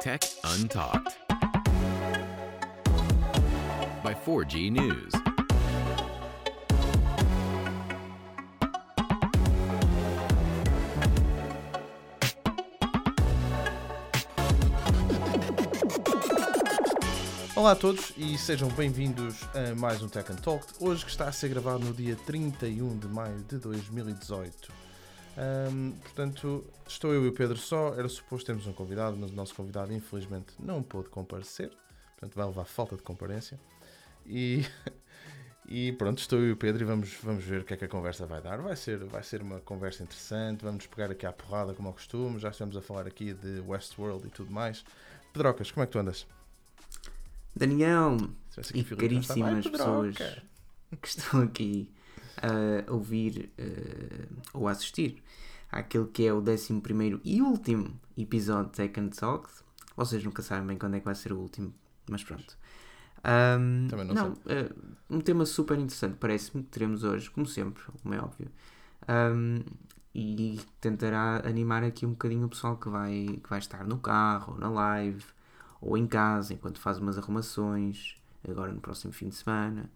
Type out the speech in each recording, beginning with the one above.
Tech Untalked by 4G News. Olá a todos e sejam bem-vindos a mais um Tech Talk, hoje que está a ser gravado no dia 31 de maio de 2018. Ahm, portanto, estou eu e o Pedro só, era suposto termos um convidado, mas o nosso convidado infelizmente não pôde comparecer, portanto vai levar falta de comparência. E, e pronto, estou eu e o Pedro e vamos, vamos ver o que é que a conversa vai dar. Vai ser, vai ser uma conversa interessante, vamos pegar aqui à porrada como ao costume, já estamos a falar aqui de Westworld e tudo mais. Pedrocas, como é que tu andas? Daniel e caríssimas "Ai, pessoas Pedroca!" que estão aqui a ouvir eh, ou a assistir àquele que é o 11 e último episódio de Tech and Talk. Vocês nunca sabem bem quando é que vai ser o último, mas pronto. Ahm, Também não eh, um tema super interessante, parece-me que teremos hoje, como sempre, como é óbvio. Ahm, e tentará animar aqui um bocadinho o pessoal que vai, que vai estar no carro, ou na live, ou em casa, enquanto faz umas arrumações, agora no próximo fim de semana,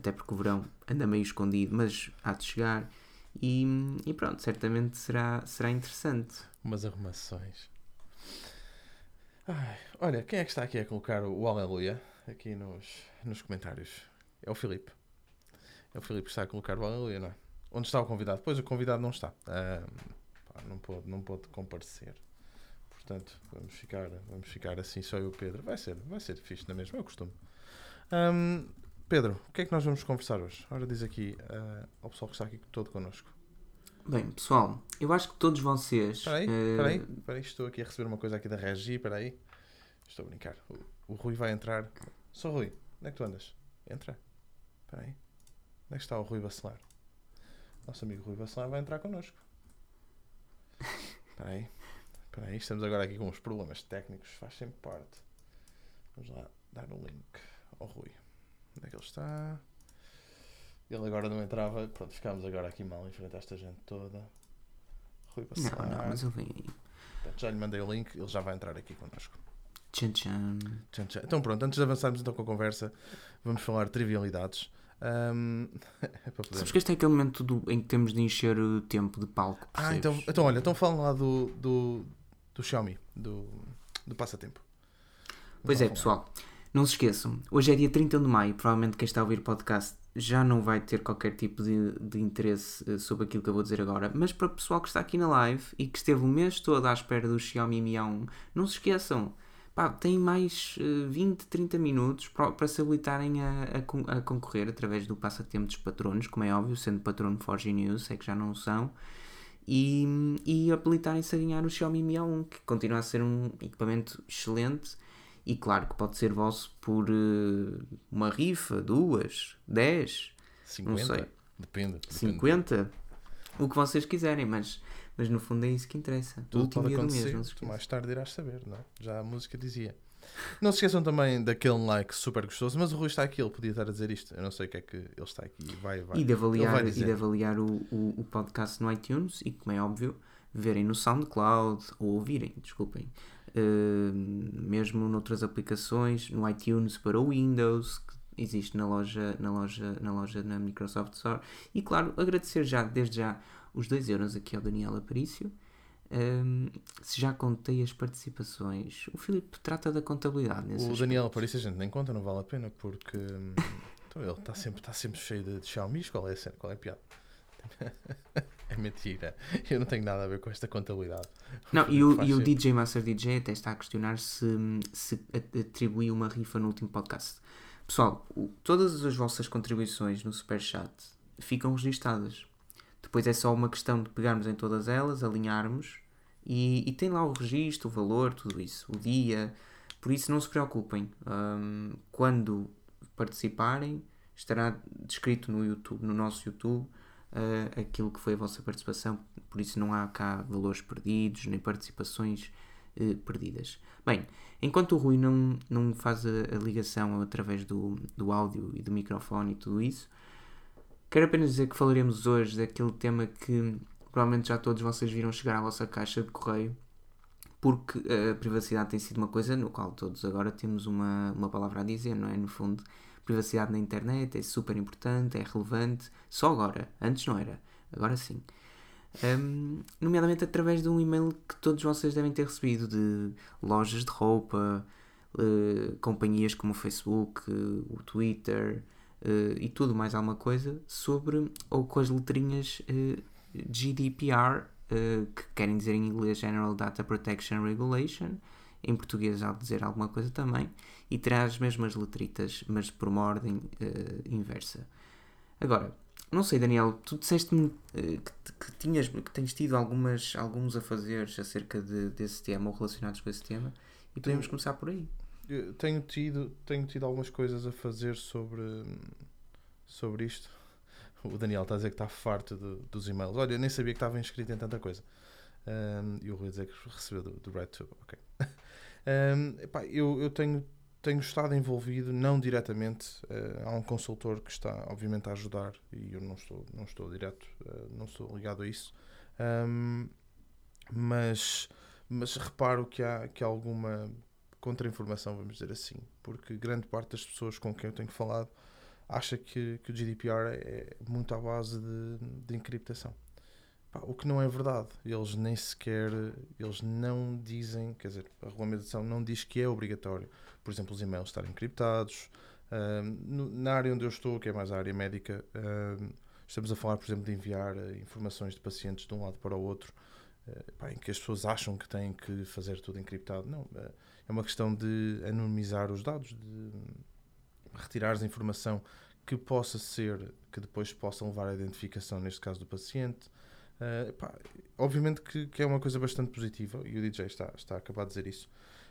até porque o verão anda meio escondido, mas há de chegar. E, e pronto, certamente será, será interessante. Umas arrumações. Ai, olha, quem é que está aqui a colocar o Aleluia aqui nos, nos comentários? É o Filipe. É o Filipe que está a colocar o Aleluia, não é? Onde está o convidado? Pois o convidado não está. Ah, não, pôde, não pôde comparecer. Portanto, vamos ficar, vamos ficar assim só eu e o Pedro. Vai ser, vai ser fixe na mesma, é o costume. Ahm, Pedro, o que é que nós vamos conversar hoje? Ora, diz aqui ah, ao pessoal que está aqui todo connosco. Bem, pessoal, eu acho que todos vocês. Espera aí, eh, espera aí, espera aí, estou aqui a receber uma coisa aqui da Regi, espera aí. Estou a brincar. O, o Rui vai entrar. Só Rui, onde é que tu andas? Entra. Espera aí. Onde é que está o Rui Bacelar? Nosso amigo Rui Bacelar vai entrar connosco. Espera aí. Espera aí, estamos agora aqui com uns problemas técnicos, faz sempre parte. Vamos lá dar um link ao Rui. Onde é que ele está? Ele agora não entrava, pronto, ficámos agora aqui mal em frente a esta gente toda. Rui Não, Bacelar. não, mas eu aí. Portanto, já lhe mandei o link, ele já vai entrar aqui connosco. Tchan tchan. Tchan, tchan. Então pronto, antes de avançarmos então com a conversa, vamos falar de trivialidades. Ahm, é para poder... Sabes que este é aquele momento do- em que temos de encher o tempo de palco. Ah, percebes? então, então olha, então falam lá do, do, do Xiaomi, do, do passatempo. Pois é, Vamos pessoal, não se esqueçam, hoje é dia 31 de maio, provavelmente quem está a ouvir o podcast já não vai ter qualquer tipo de, de interesse eh, sobre aquilo que eu vou dizer agora, mas para o pessoal que está aqui na live e que esteve o mês todo à espera do Xiaomi Mi A1, não se esqueçam, pá, têm mais eh, 20, 30 minutos para, para se habilitarem a, a, a concorrer através do passatempo dos patronos, como é óbvio, sendo patrono 4G News, é que já não são, e, e habilitarem-se a ganhar o Xiaomi Mi A1, que continua a ser um equipamento excelente e claro que pode ser vosso por eh, uma rifa, duas, dez, 50? sei. Depende. depende. 50, o que vocês quiserem, mas, mas no fundo é isso que interessa. Tudo último pode dia do mês, não se mais tarde irás saber, não é? Já a música dizia. Não se esqueçam também daquele like super gostoso, mas o Rui está aqui, ele podia estar a dizer isto. Eu não sei o que é que ele está aqui. Vai, vai. E de avaliar, e de avaliar o, o, o podcast no iTunes e, como é óbvio, verem no SoundCloud ou ouvirem, desculpem, mesmo noutras aplicações, no iTunes para o Windows, que existe na loja, na loja, na loja na Microsoft Store. E claro, agradecer já, desde já, os 2 euros aqui ao Daniel Aparício. Um, se já contei as participações, o Filipe trata da contabilidade O aspecto. Daniel Aparício a gente nem conta, não vale a pena, porque hum, então ele está sempre, está sempre cheio de, de Xiaomi. Qual é a cena? Qual é a piada? é mentira. Eu não tenho nada a ver com esta contabilidade. Não, e o, e o. DJ Master DJ até está a questionar se, se atribuiu uma rifa no último podcast. Pessoal, todas as vossas contribuições no Superchat ficam registadas. Depois é só uma questão de pegarmos em todas elas, alinharmos e, e tem lá o registro, o valor, tudo isso, o dia. Por isso não se preocupem. Hum, quando participarem, estará descrito no YouTube, no nosso YouTube, uh, aquilo que foi a vossa participação, por isso não há cá valores perdidos, nem participações uh, perdidas. Bem, enquanto o Rui não, não faz a, a ligação através do, do áudio e do microfone e tudo isso, quero apenas dizer que falaremos hoje daquele tema que provavelmente já todos vocês viram chegar à vossa caixa de correio, porque a privacidade tem sido uma coisa no qual todos agora temos uma, uma palavra a dizer, não é? No fundo, privacidade na internet é super importante, é relevante, só agora, antes não era, agora sim. Um, nomeadamente através de um e-mail que todos vocês devem ter recebido de lojas de roupa, uh, companhias como o Facebook, uh, o Twitter uh, e tudo mais alguma coisa sobre, ou com as letrinhas GDPR, que querem dizer em inglês General Data Protection Regulation, em português há de dizer alguma coisa também, e traz as mesmas letritas, mas por uma ordem inversa. Agora, não sei, Daniel, tu disseste-me uh, que, que, tinhas, que tens tido algumas, alguns a fazer acerca de, desse tema ou relacionados com esse tema e podemos tenho, começar por aí. Tenho tido, tenho tido algumas coisas a fazer sobre, sobre isto. O Daniel está a dizer que está farto de, dos e-mails. Olha, eu nem sabia que estava inscrito em tanta coisa. Um, e o Rui dizer que recebeu do, do RedTube. Ok. Um, epá, eu, eu tenho tenho estado envolvido, não diretamente, uh, há um consultor que está, obviamente, a ajudar e eu não estou, não estou direto, uh, não estou ligado a isso, um, mas, mas reparo que há, que há alguma contra-informação, vamos dizer assim, porque grande parte das pessoas com quem eu tenho falado acha que, que o GDPR é muito à base de, de encriptação. Pá, o que não é verdade. Eles nem sequer, eles não dizem, quer dizer, a regulamentação não diz que é obrigatório por exemplo, os e-mails estarem encriptados. Uh, na área onde eu estou, que é mais a área médica, uh, estamos a falar, por exemplo, de enviar uh, informações de pacientes de um lado para o outro, pá, em que as pessoas acham que têm que fazer tudo encriptado. Não, é uma questão de anonimizar os dados, de retirar a informação que possa ser, que depois possa levar à identificação, neste caso do paciente. Uh, pá, obviamente que, que, é uma coisa bastante positiva e o DJ está, está a acabar de dizer isso.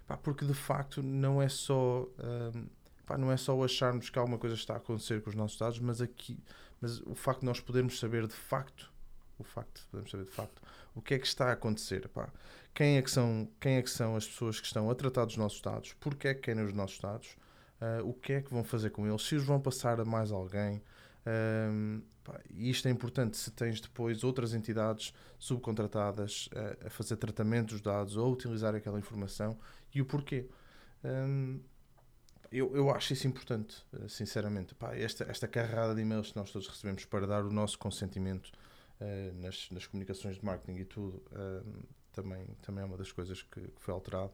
Pá, porque de facto não é só um, pá, não é só acharmos que alguma coisa está a acontecer com os nossos dados, mas aqui mas o facto de nós podermos saber de facto o facto podemos saber de facto o que é que está a acontecer pá. quem é que são quem é que são as pessoas que estão a tratar dos nossos dados porque é que querem os nossos dados uh, o que é que vão fazer com eles se os vão passar a mais alguém um, pá, e isto é importante se tens depois outras entidades subcontratadas a, a fazer tratamento dos dados ou a utilizar aquela informação e o porquê. Um, eu, eu acho isso importante, eh, sinceramente. Pá, esta, esta carrada de e-mails que nós todos recebemos para dar o nosso consentimento uh, nas, nas comunicações de marketing e tudo, uh, também, também é uma das coisas que, que, foi alterado.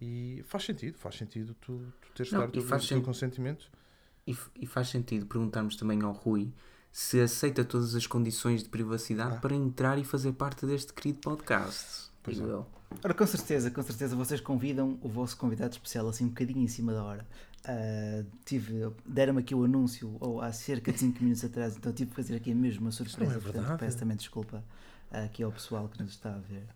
E faz sentido, faz sentido tu, tu teres de dar o teu, teu consentimento. E, e, faz sentido perguntarmos também ao Rui se aceita todas as condições de privacidade ah. para entrar e fazer parte deste querido podcast. Pois digo é. eu. Ora, com certeza, com certeza vocês convidam o vosso convidado especial assim um bocadinho em cima da hora. Uh, tive, deram-me aqui o anúncio ou há cerca de 5 minutos atrás, então tive que fazer aqui mesmo uma surpresa. Não é portanto, peço também desculpa uh, aqui ao pessoal que nos está a ver.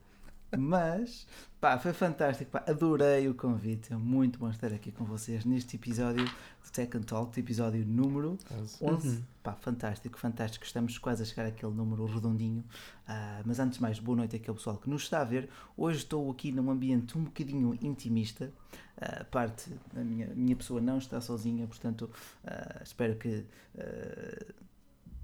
Mas, pá, foi fantástico, pá, adorei o convite, é muito bom estar aqui com vocês neste episódio do Tech and Talk, episódio número 11. Uhum. Pá, fantástico, fantástico, estamos quase a chegar àquele número redondinho. Uh, mas antes de mais, boa noite aqui ao pessoal que nos está a ver. Hoje estou aqui num ambiente um bocadinho intimista, a uh, parte da minha, minha pessoa não está sozinha, portanto, uh, espero que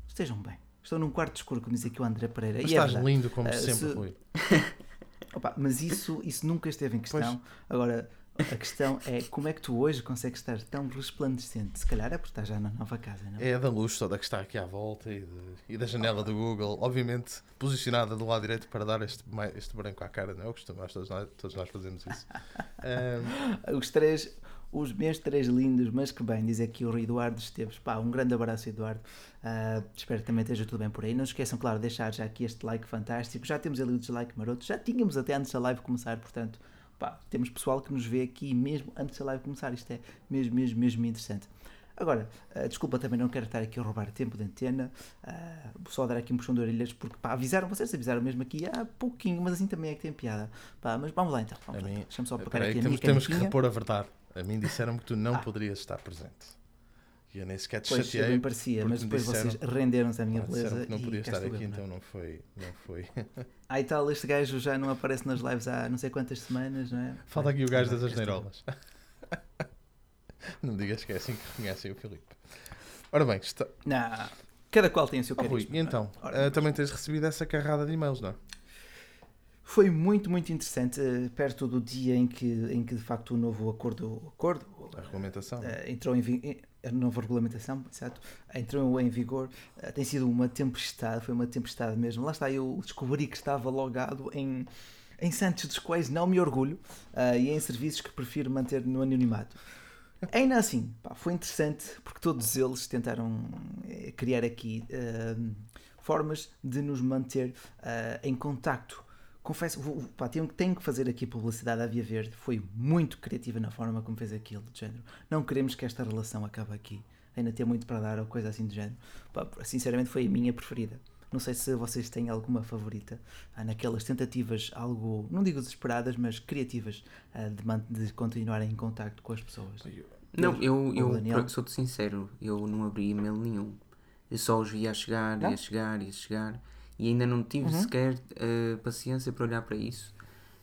estejam bem. Estou num quarto escuro, como diz aqui o André Pereira. Mas e é estás é lindo como sempre, se... Rui. Opa, mas isso, isso nunca esteve em questão. Pois. Agora, a questão é como é que tu hoje consegues estar tão resplandecente? Se calhar é porque estás já na nova casa, não? É da luz toda que está aqui à volta e, de, e da janela do Google, obviamente posicionada do lado direito para dar este, este branco à cara, não é? Eu costumo, todos nós, todos nós fazemos isso. um... Os três, os meus três lindos, mas que bem, diz aqui o Eduardo Esteves. Pá, um grande abraço, Eduardo. Uh, espero que também esteja tudo bem por aí. Não se esqueçam, claro, de deixar já aqui este like fantástico. Já temos ali o dislike maroto, já tínhamos até antes da live começar, portanto, pá, temos pessoal que nos vê aqui mesmo antes da live começar. Isto é mesmo, mesmo, mesmo interessante. Agora, uh, desculpa, também não quero estar aqui a roubar tempo de antena, uh, só dar aqui um puxão de orelhas, porque pá, avisaram, vocês avisaram mesmo aqui há pouquinho, mas assim também é que tem piada. Pá, mas vamos lá então, vamos deixa-me só pegar aqui temos, temos que repor a verdade. A mim disseram que tu não ah. poderias estar presente. E eu nem sequer te pois, chateei. bem parecia, mas depois disseram, vocês renderam-se à minha beleza. Que não podia estar aqui, então não foi. Não foi. ah, e tal, este gajo já não aparece nas lives há não sei quantas semanas, não é? Falta aqui o gajo das asneirolas. não digas que é assim que reconhecem o Filipe. Ora bem, está... Não, cada qual tem o seu oh, Rui, e então, uh, também tens recebido essa carrada de e-mails, não é? Foi muito, muito interessante, eh, perto do dia em que, em que de facto o novo acordo, acordo A regulamentação. eh, entrou em, em- a nova regulamentação, exato, entrou em vigor, eh, tem sido uma tempestade, foi uma tempestade mesmo. Lá está, eu descobri que estava logado em, em Santos dos quais não me orgulho eh, e em serviços que prefiro manter no anonimato. Ainda assim, pá, foi interessante porque todos eles tentaram eh, criar aqui eh, formas de nos manter eh, em contacto. Confesso, pá, tenho, tenho que fazer aqui publicidade à Via Verde. Foi muito criativa na forma como fez aquilo, de género. Não queremos que esta relação acabe aqui. Ainda tem muito para dar ou coisa assim do género. Pá, sinceramente, foi a minha preferida. Não sei se vocês têm alguma favorita ah, naquelas tentativas, algo, não digo desesperadas, mas criativas, ah, de, de continuarem em contacto com as pessoas. Não, eu, eu por- sou-te sincero, eu não abri e-mail nenhum. Eu só os via a chegar, e Não? a chegar, e a chegar. E ainda não tive Uhum. sequer eh, paciência para olhar para isso.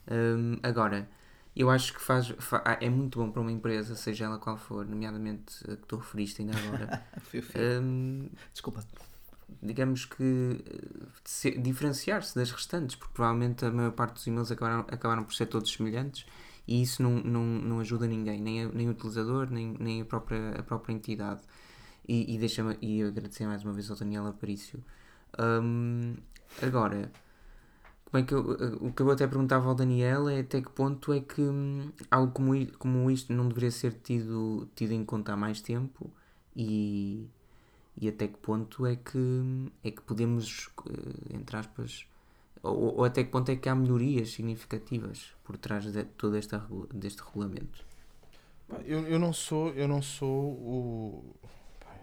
Hum, agora, eu acho que faz, fa- ah, é muito bom para uma empresa, seja ela qual for, nomeadamente a que tu referiste ainda agora. Hum, Desculpa. digamos que eh, se- diferenciar-se das restantes, porque provavelmente a maior parte dos e-mails acabaram, acabaram por ser todos semelhantes e isso não, não, não ajuda ninguém, nem, a- nem o utilizador, nem, nem a, própria, a própria entidade. E, e, deixa e agradecer mais uma vez ao Daniel Aparício. Hum, agora, como é que eu, eh, o que eu até perguntava ao Daniel é até que ponto é que hum, algo como, como isto não deveria ser tido, tido em conta há mais tempo e, e até que ponto é que, é que podemos, eh, entre aspas, ou, ou até que ponto é que há melhorias significativas por trás de todo esta, regu- deste regulamento. Eu, eu não sou, eu não sou o.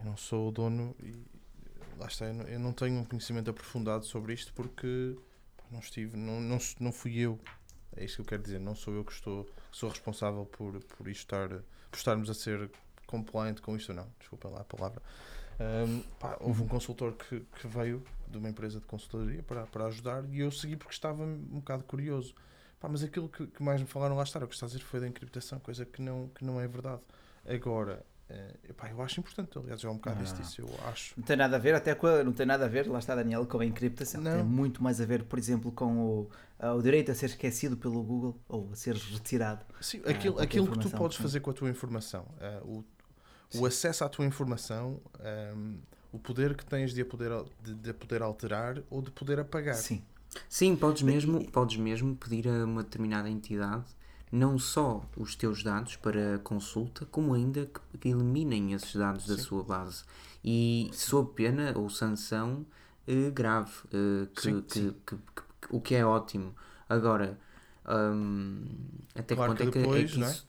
eu não sou o dono lá está, eu não, tenho um conhecimento aprofundado sobre isto porque não estive, não, não, não fui eu. É isso que eu quero dizer, não sou eu que estou, sou responsável por, por isto estar, por estarmos a ser compliant com isto ou não. Desculpa lá a palavra. Ahm, pá, houve um consultor que, que veio de uma empresa de consultoria para, para ajudar e eu segui porque estava um bocado curioso. Pá, mas aquilo que, que mais me falaram lá está, o que está a dizer foi da encriptação, coisa que não, que não é verdade. Agora, eh, pá, eu acho importante, aliás, já há um bocado Não, disse não. disso, eu acho. Não tem nada a ver, até com a- não tem nada a ver, lá está Daniel, com a encriptação. Não. Tem muito mais a ver, por exemplo, com o, ah, o direito a ser esquecido pelo Google ou a ser retirado. Sim, Ah, aquilo, qualquer aquilo que tu podes sim. fazer com a tua informação, eh, o, o acesso à tua informação, ehm, o poder que tens de a poder, de, de poder alterar ou de poder apagar. Sim. Sim, podes mesmo, podes mesmo pedir a uma determinada entidade não só os teus dados para consulta, como ainda que, que eliminem esses dados da Sim. sua base. E sob pena ou sanção eh, grave, eh, que, Sim, que- sim. que- que- o que é ótimo. Agora, hum, até Claro que ponto que é que, é depois, que é? isso.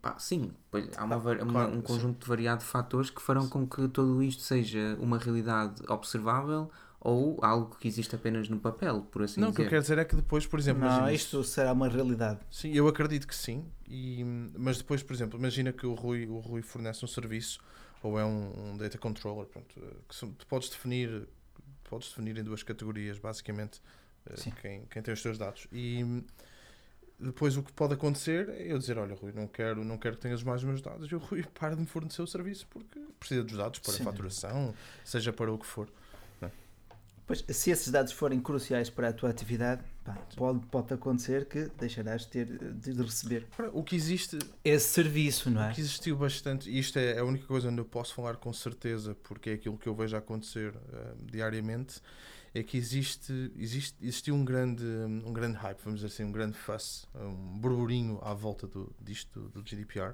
Pá, sim, pois há uma, uma- claro, um sim. conjunto de variado de fatores que farão com que tudo isto seja uma realidade observável ou algo que existe apenas no papel, por assim Não, o que eu dizer. quero dizer é que depois, por exemplo, Não, imagina, isto será uma realidade. Sim, eu acredito que sim. E, mas depois, por exemplo, imagina que o Rui, o Rui fornece um serviço ou é um, um data controller, pronto, eh, que tu podes definir, podes definir em duas categorias, basicamente, eh, quem, quem tem os teus dados. E depois o que pode acontecer é eu dizer, olha Rui, não quero, não quero que tenhas mais os meus dados e o Rui para de me fornecer o serviço porque precisa dos dados para Sim. faturação, seja para o que for. Pois, se esses dados forem cruciais para a tua atividade, pá, pode, pode acontecer que deixarás de, ter, de receber O que existe, esse serviço, não O é? que existiu bastante, e isto é a única coisa onde eu posso falar com certeza, porque é aquilo que eu vejo acontecer eh, diariamente, é que existe, existe existiu um grande, um grande hype, vamos dizer assim, um grande fuss, um burburinho à volta do, disto do GDPR.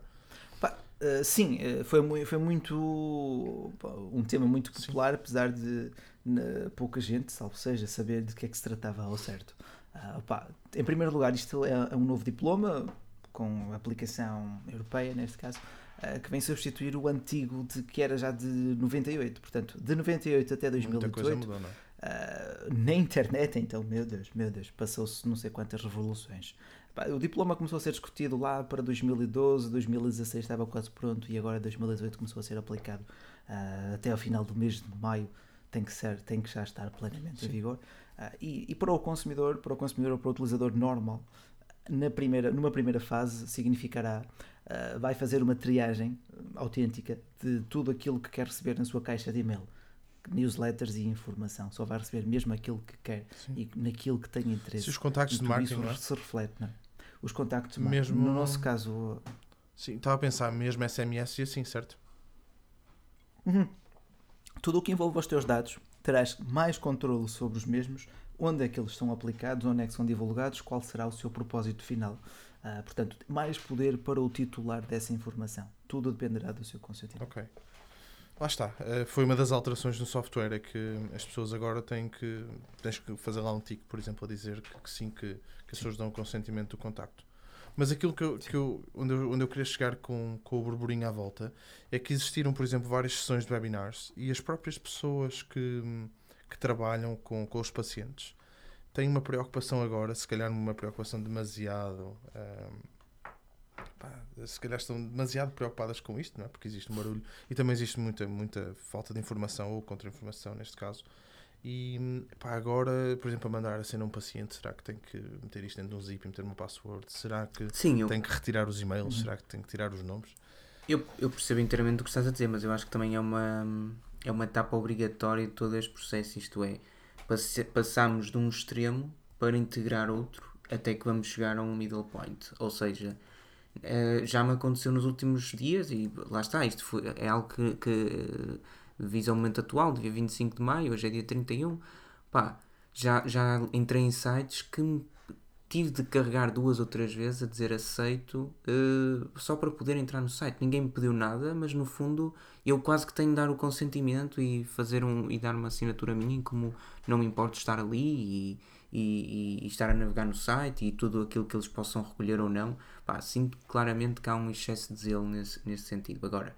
Eh, sim, eh, foi, foi muito um tema muito Sim. popular, apesar de na- pouca gente, salvo seja, saber de que é que se tratava ao certo. Ah, pá, em primeiro lugar, isto é, é um novo diploma com aplicação europeia, neste caso, ah, que vem substituir o antigo de, que era já de 98. Portanto, de 98 até Muita coisa 2018, mudou, é? Uh, na internet, então, meu Deus, meu Deus, passou-se não sei quantas revoluções. O diploma começou a ser discutido lá para 2012, 2016 estava quase pronto e agora 2018 começou a ser aplicado uh, até ao final do mês de maio. Tem que, ser, tem que já estar plenamente em vigor. Uh, e, e para o consumidor, para o consumidor ou para o utilizador normal, na primeira, numa primeira fase significará uh, vai fazer uma triagem autêntica de tudo aquilo que quer receber na sua caixa de e-mail newsletters e informação. Só vai receber mesmo aquilo que quer Sim. e naquilo que tem interesse. Se os contactos de marketing, isso não é? se reflete, não é? Os contactos marketing. Mesmo- No nosso caso, Sim, estava a pensar mesmo SMS e assim, certo? Uhum. Tudo o que envolve os teus dados, terás mais controle sobre os mesmos, onde é que eles são aplicados, onde é que são divulgados, qual será o seu propósito final. Ah, portanto, mais poder para o titular dessa informação. Tudo dependerá do seu consentimento. Ok. Lá está. Eh, Foi uma das alterações no software, é que as pessoas agora têm que. Tens que fazer lá um tique, por exemplo, a dizer que, que sim, que, que as pessoas dão o consentimento do contacto. Mas aquilo que eu, que eu, onde, eu, onde eu queria chegar com, com o burburinho à volta é que existiram, por exemplo, várias sessões de webinars e as próprias pessoas que, que trabalham com, com os pacientes têm uma preocupação agora, se calhar uma preocupação demasiado. ahm, pá, se calhar estão demasiado preocupadas com isto, não é? Porque existe um barulho e também existe muita, muita falta de informação ou contra-informação neste caso. E pá, agora, por exemplo, a mandar a cena a um paciente, será que tem que meter isto dentro de um zip e meter uma password? Será que Sim, eu, tem que retirar os e-mails? Uhum. Será que tem que tirar os nomes? eu, eu percebo inteiramente o que estás a dizer, mas eu acho que também é uma, é uma etapa obrigatória de todo este processo. Isto é, passe- passamos de um extremo para integrar outro até que vamos chegar a um middle point. Ou seja, eh, já me aconteceu nos últimos dias e lá está, isto foi, é algo que, que eh, visa o momento atual, dia 25 de maio, hoje é dia 31. Pá, já, já entrei em sites que tive de carregar duas ou três vezes a dizer aceito eh, só para poder entrar no site. Ninguém me pediu nada, mas no fundo eu quase que tenho de dar o consentimento e fazer um e dar uma assinatura minha em como não me importo estar ali e, e, e estar a navegar no site e tudo aquilo que eles possam recolher ou não. Pá, sinto claramente que há um excesso de zelo nesse, nesse sentido. Agora,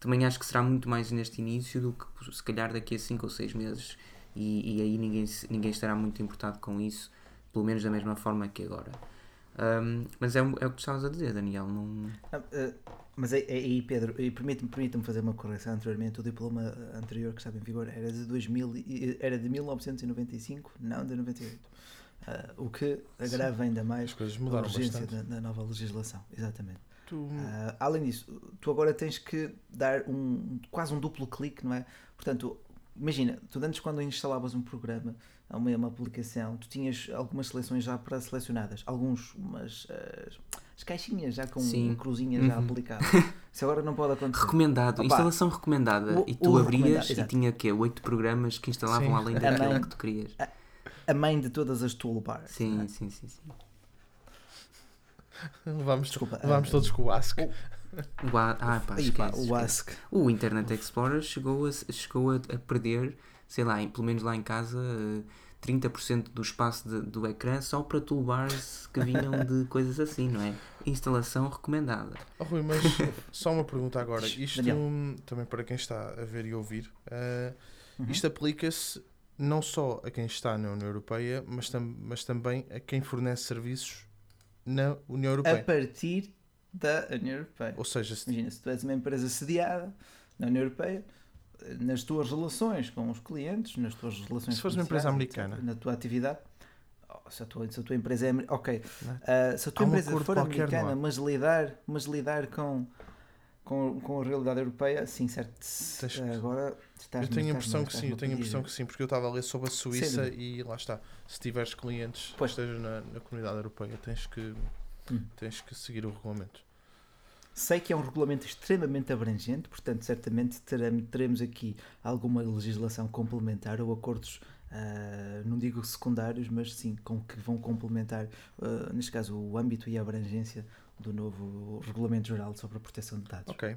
também acho que será muito mais neste início do que se calhar daqui a 5 ou 6 meses e, e aí ninguém, ninguém estará muito importado com isso, pelo menos da mesma forma que agora. Ahm, mas é, é o que estavas a dizer, Daniel. Não... Ah, ah, mas aí, aí, Pedro, e permite-me permite fazer uma correção anteriormente. O diploma anterior que estava em vigor era de, 2000, e- era de 1995, não de 98. Ah, o que agrava ainda mais a urgência da, da nova legislação. Exatamente. Tu- Ah, além disso, tu agora tens que dar um quase um duplo clique, não é? Portanto, imagina, tu antes quando instalavas um programa, uma, uma aplicação, tu tinhas algumas seleções já pré-selecionadas, alguns, umas as, as caixinhas já com Sim. um cruzinha já Uhum. aplicado. Isso agora não pode acontecer. Recomendado, Opa, instalação recomendada. o- e tu abrias e tinha quê? Oito programas que instalavam Sim. além A daquele mãe- que tu querias. A mãe de todas as toolbars. Sim, é? sim, sim, sim. Levámos, Desculpa, levámos ah, todos com o Ask. O, a- ah, pá, esquece, o. O Internet Explorer chegou a, chegou a, a perder, sei lá, em- pelo menos lá em casa, eh, 30% do espaço de- do ecrã só para toolbars que vinham de coisas assim, não é? Instalação recomendada. Oh, Rui, mas só uma pergunta agora. Isto Daniel. também para quem está a ver e ouvir, eh, Uhum. isto aplica-se não só a quem está na União Europeia, mas, tam- mas também a quem fornece serviços na União A Europeia. partir da União Europeia. Ou seja, se- Imagina, se tu és uma empresa sediada na União Europeia, eh, nas tuas relações com os clientes, nas tuas relações Se fores uma empresa americana. na tua atividade, oh, se a tua, se a tua empresa é. Ok, ah, se a tua Há um empresa acordo for americana, mas lidar, mas lidar com, com, com a realidade europeia, sim, certo. Tens Agora estás eu tenho a impressão que sim, eu tenho a impressão que sim, porque eu estava a ler sobre a Suíça dúvida. e lá está. Se tiveres clientes Pois. que estejam na, na comunidade europeia, tens que, Hum. tens que seguir o regulamento. Sei que é um regulamento extremamente abrangente, portanto, certamente terem- teremos aqui alguma legislação complementar ou acordos, ah, não digo secundários, mas sim com que vão complementar, ah, neste caso, o âmbito e a abrangência do novo Regulamento Geral sobre a Proteção de Dados. Ok.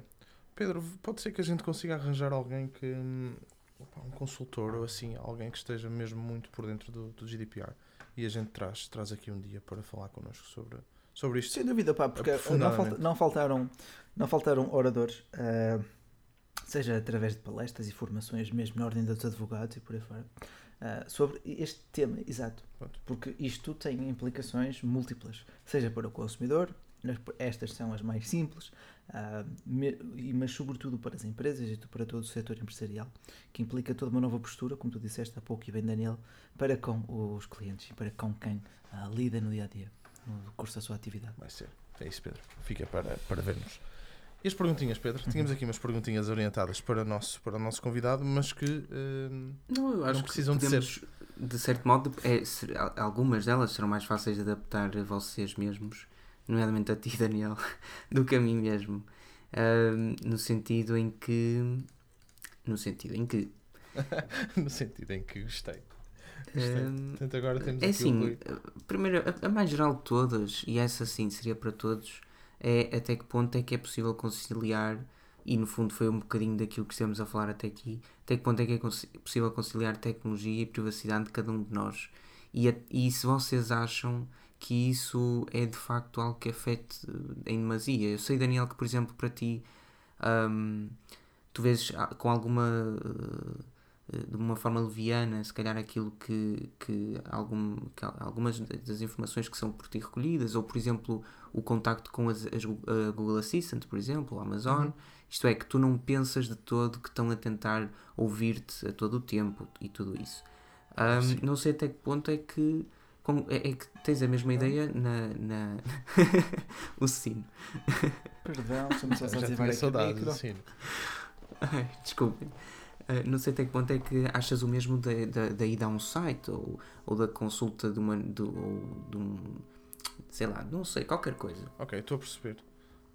Pedro, pode ser que a gente consiga arranjar alguém que. um consultor ou assim, alguém que esteja mesmo muito por dentro do, do GDPR. E a gente traz, traz aqui um dia para falar connosco sobre, sobre isto. Sem dúvida, pá, porque não, falta- não faltaram, não faltaram oradores, ah, seja através de palestras e formações, mesmo na ordem dos advogados e por aí fora, ah, sobre este tema, exato. Pronto. Porque isto tem implicações múltiplas, seja para o consumidor, estas são as mais simples, ah, e- mas sobretudo para as empresas e para todo o setor empresarial, que implica toda uma nova postura, como tu disseste há pouco e bem, Daniel, para com os clientes e para com quem ah, lida no dia a dia, no curso da sua atividade. Vai ser. É isso, Pedro. Fica para, para vermos. E as perguntinhas, Pedro? Tínhamos aqui umas perguntinhas orientadas para o nosso, para o nosso convidado, mas que eh, Não, eu acho Não que precisam de podemos, de certo modo, é, se- al- algumas delas serão mais fáceis de adaptar a vocês mesmos, nomeadamente a ti, Daniel, do que a mim mesmo. Ahm, no sentido em que. No sentido em que. no sentido em que gostei. Gostei. ahm, Portanto, agora temos é assim, Rui. primeiro, a, a mais geral de todas, e essa sim seria para todos, é até que ponto é que é possível conciliar, e no fundo foi um bocadinho daquilo que estamos a falar até aqui, até que ponto é que é possível conciliar tecnologia e privacidade de cada um de nós. E, e se vocês acham que isso é de facto algo que afete em demasia. Eu sei, Daniel, que por exemplo para ti hum, tu vês ah, com alguma eh, de uma forma leviana, se calhar aquilo que, que, algum, que al- algumas das informações que são por ti recolhidas, ou por exemplo o contacto com as, as a Google Assistant, por exemplo, a Amazon, Uhum. isto é, que tu não pensas de todo que estão a tentar ouvir-te a todo o tempo e tudo isso. Sim. não sei até que ponto é que com- é, é que tens a mesma ideia na, na o sino. Perdão, estamos só a Já ativar saudades, assim. Ai, Desculpem. Ah, não sei até que ponto é que achas o mesmo da, da, da ida a um site ou, ou da consulta de uma de, ou de um sei lá, não sei, qualquer coisa. Ok, estou a perceber.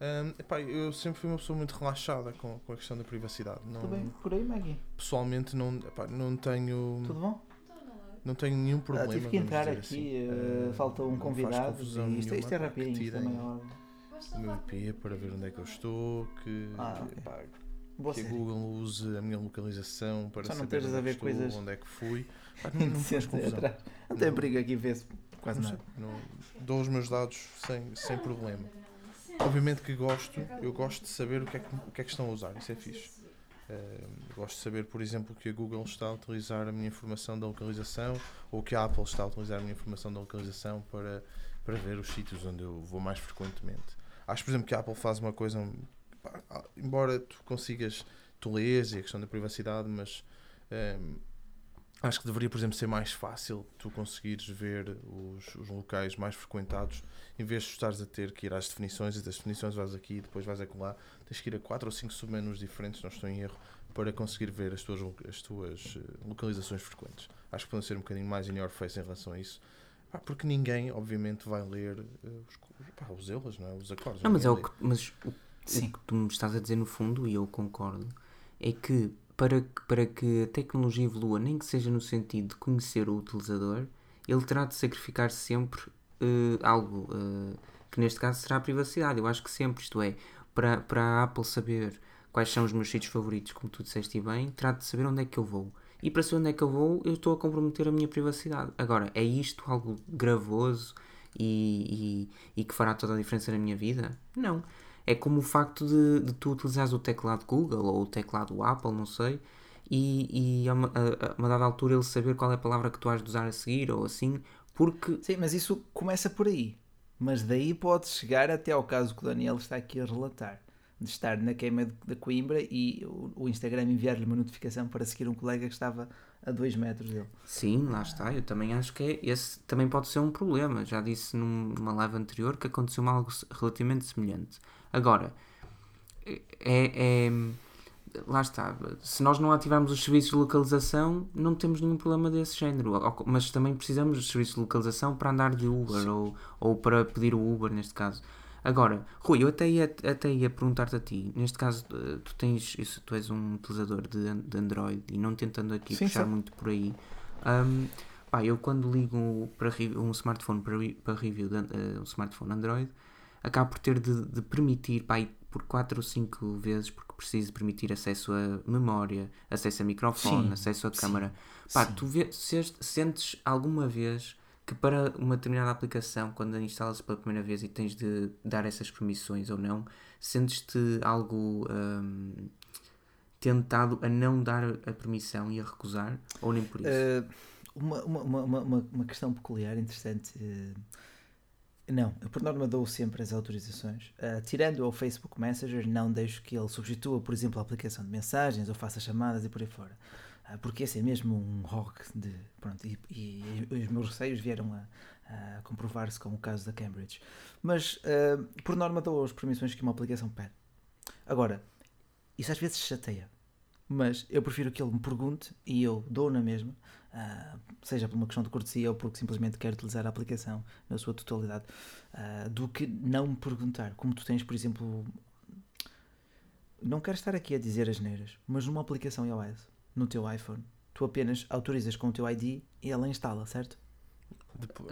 Ahm, epá, eu sempre fui uma pessoa muito relaxada com, com a questão da privacidade. Não, Tudo bem por aí, Maggie? Pessoalmente não, epá, não tenho Tudo bom? Não tenho nenhum Ah, problema. tive que entrar dizer aqui, assim. Ah, falta não um convidado. confusão E isto, isto é pá, que rapidinho, isto é meu IP para ver onde é que eu estou, que, Ah, que, ok. epá, Boa que a. Google use a minha localização para Só não saber onde a é que ver estou, coisas onde é que fui. Pá, não, não faz confusão. Não tem perigo aqui, vê-se quase Não nada. não- dou os meus dados sem, sem problema. Obviamente que gosto, eu gosto de saber o que é que, o que, é que estão a usar, isso é fixe. Gosto de saber, por exemplo, que a Google está a utilizar a minha informação da localização ou que a Apple está a utilizar a minha informação da localização para, para ver os sítios onde eu vou mais frequentemente. Acho, por exemplo, que a Apple faz uma coisa, embora tu consigas, tu lês e a questão da privacidade, mas eh, acho que deveria, por exemplo, ser mais fácil tu conseguires ver os, os locais mais frequentados em vez de estares a ter que ir às definições e das definições vais aqui depois vais acolá, tens que ir a quatro ou cinco submenus diferentes, não estou em erro, para conseguir ver as tuas, as tuas eh, localizações frequentes. Acho que podem ser um bocadinho mais in your face em relação a isso. Porque ninguém, obviamente, vai ler eh, os, pá, os elas, não é? os acordes. Não, mas é o que, mas o, o que tu me estás a dizer no fundo, e eu concordo, é que para, que- para que a tecnologia evolua, nem que seja no sentido de conhecer o utilizador, ele terá de sacrificar sempre eh, algo, eh, que neste caso será a privacidade. Eu acho que sempre, isto é, para, para a Apple saber quais são os meus sítios favoritos, como tu disseste bem, terá de saber onde é que eu vou. E para saber onde é que eu vou, eu estou a comprometer a minha privacidade. Agora, é isto algo gravoso e, e, e que fará toda a diferença na minha vida? Não. É como o facto de, de tu utilizares o teclado Google ou o teclado Apple, não sei, e, e a, uma, a- uma dada altura ele saber qual é a palavra que tu has de usar a seguir ou assim, porque Sim, mas isso começa por aí. Mas daí pode chegar até ao caso que o Daniel está aqui a relatar. De estar na queima da Coimbra e o, Instagram enviar-lhe uma notificação para seguir um colega que estava a 2 metros dele. Sim, lá está. Eu também acho que é, esse também pode ser um problema. Já disse num- numa live anterior que aconteceu algo relativamente semelhante. Agora, é, é- Lá está. Se nós não ativarmos os serviços de localização, não temos nenhum problema desse género. Mas também precisamos dos serviços de localização para andar de Uber ou, ou para pedir o Uber, neste caso. Agora, Rui, eu até ia, até ia perguntar-te a ti. Neste caso, eh, tu tens isso, tu és um utilizador de, de Android e não tentando aqui Sim, puxar sim. muito por aí. Ahm, pá, eu quando ligo para um smartphone para, para review de, eh, um smartphone Android, acabo por ter de, de permitir, pá, por 4 ou 5 vezes, porque preciso permitir acesso a memória, acesso a microfone, Sim, acesso a câmara. Pá, sim. tu vê, se- sentes alguma vez que para uma determinada aplicação, quando a instalas pela primeira vez e tens de dar essas permissões ou não, sentes-te algo hum, tentado a não dar a permissão e a recusar? Ou nem por isso? Uh, uma, uma- uma, uma questão peculiar, interessante. uh, não, eu por norma dou sempre as autorizações. Uh, tirando ao Facebook Messenger, não deixo que ele substitua, por exemplo, a aplicação de mensagens ou faça chamadas e por aí fora. Uh, porque esse é mesmo um rock de. Pronto, e, e os meus receios vieram a, a comprovar-se com o caso da Cambridge. Mas, uh, por norma, dou as permissões que uma aplicação pede. Agora, isso às vezes chateia. Mas eu prefiro que ele me pergunte e eu dou na mesma, ah, seja por uma questão de cortesia ou porque simplesmente quero utilizar a aplicação na sua totalidade, ah, do que não me perguntar. Como tu tens, por exemplo, não quero estar aqui a dizer as neiras, mas numa aplicação iOS, no teu iPhone, tu apenas autorizas com o teu ID e ela instala, certo?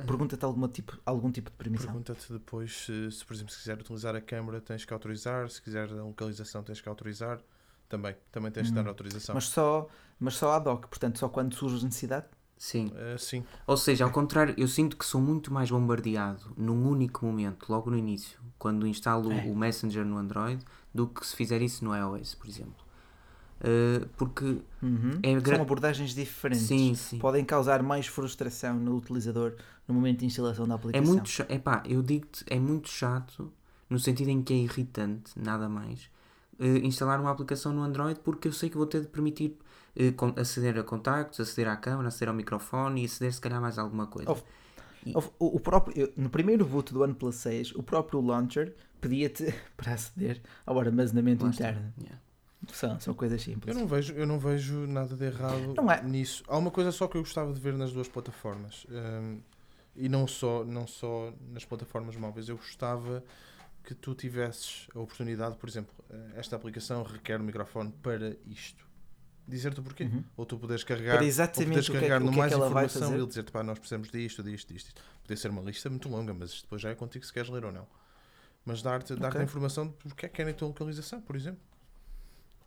Pergunta-te alguma tipo, algum tipo de permissão. Pergunta-te depois se, se, por exemplo, se quiser utilizar a câmera tens que autorizar, se quiser a localização tens que autorizar. Também, também tens de dar Hum. autorização. Mas só, mas só ad hoc, portanto, só quando surge necessidade. Sim. Eh, sim, Ou seja, ao contrário, eu sinto que sou muito mais bombardeado num único momento, logo no início, quando instalo É. o Messenger no Android, do que se fizer isso no iOS, por exemplo. Uh, porque Uhum. É gra- São abordagens diferentes. sim, sim. Podem causar mais frustração no utilizador no momento de instalação da É aplicação. muito chato, epá, eu digo-te, é muito chato, no sentido em que é irritante, nada mais, instalar uma aplicação no Android porque eu sei que vou ter de permitir eh, aceder a contactos, aceder à câmera, aceder ao microfone e aceder se calhar mais alguma coisa. Oh, O, o próprio, no primeiro boot do OnePlus 6, o próprio launcher pedia-te para aceder ao armazenamento interno. Yeah. São, são coisas simples. eu não vejo, eu não vejo nada de errado Não é. nisso. Há uma coisa só que eu gostava de ver nas duas plataformas. ehm, e não só, não só nas plataformas móveis. Eu gostava que tu tivesses a oportunidade, por exemplo, eh, esta aplicação requer um microfone para isto. Dizer-te o porquê. Uhum. Ou tu podes carregar, Para exatamente podes é, carregar que- no é mais vai informação e ele dizer-te, pá, nós precisamos disto, disto, disto. isto." Podia ser uma lista muito longa, mas isto depois já é contigo se queres ler ou não. Mas dar-te dar Ok. a informação de porque é que querem a tua localização, por exemplo.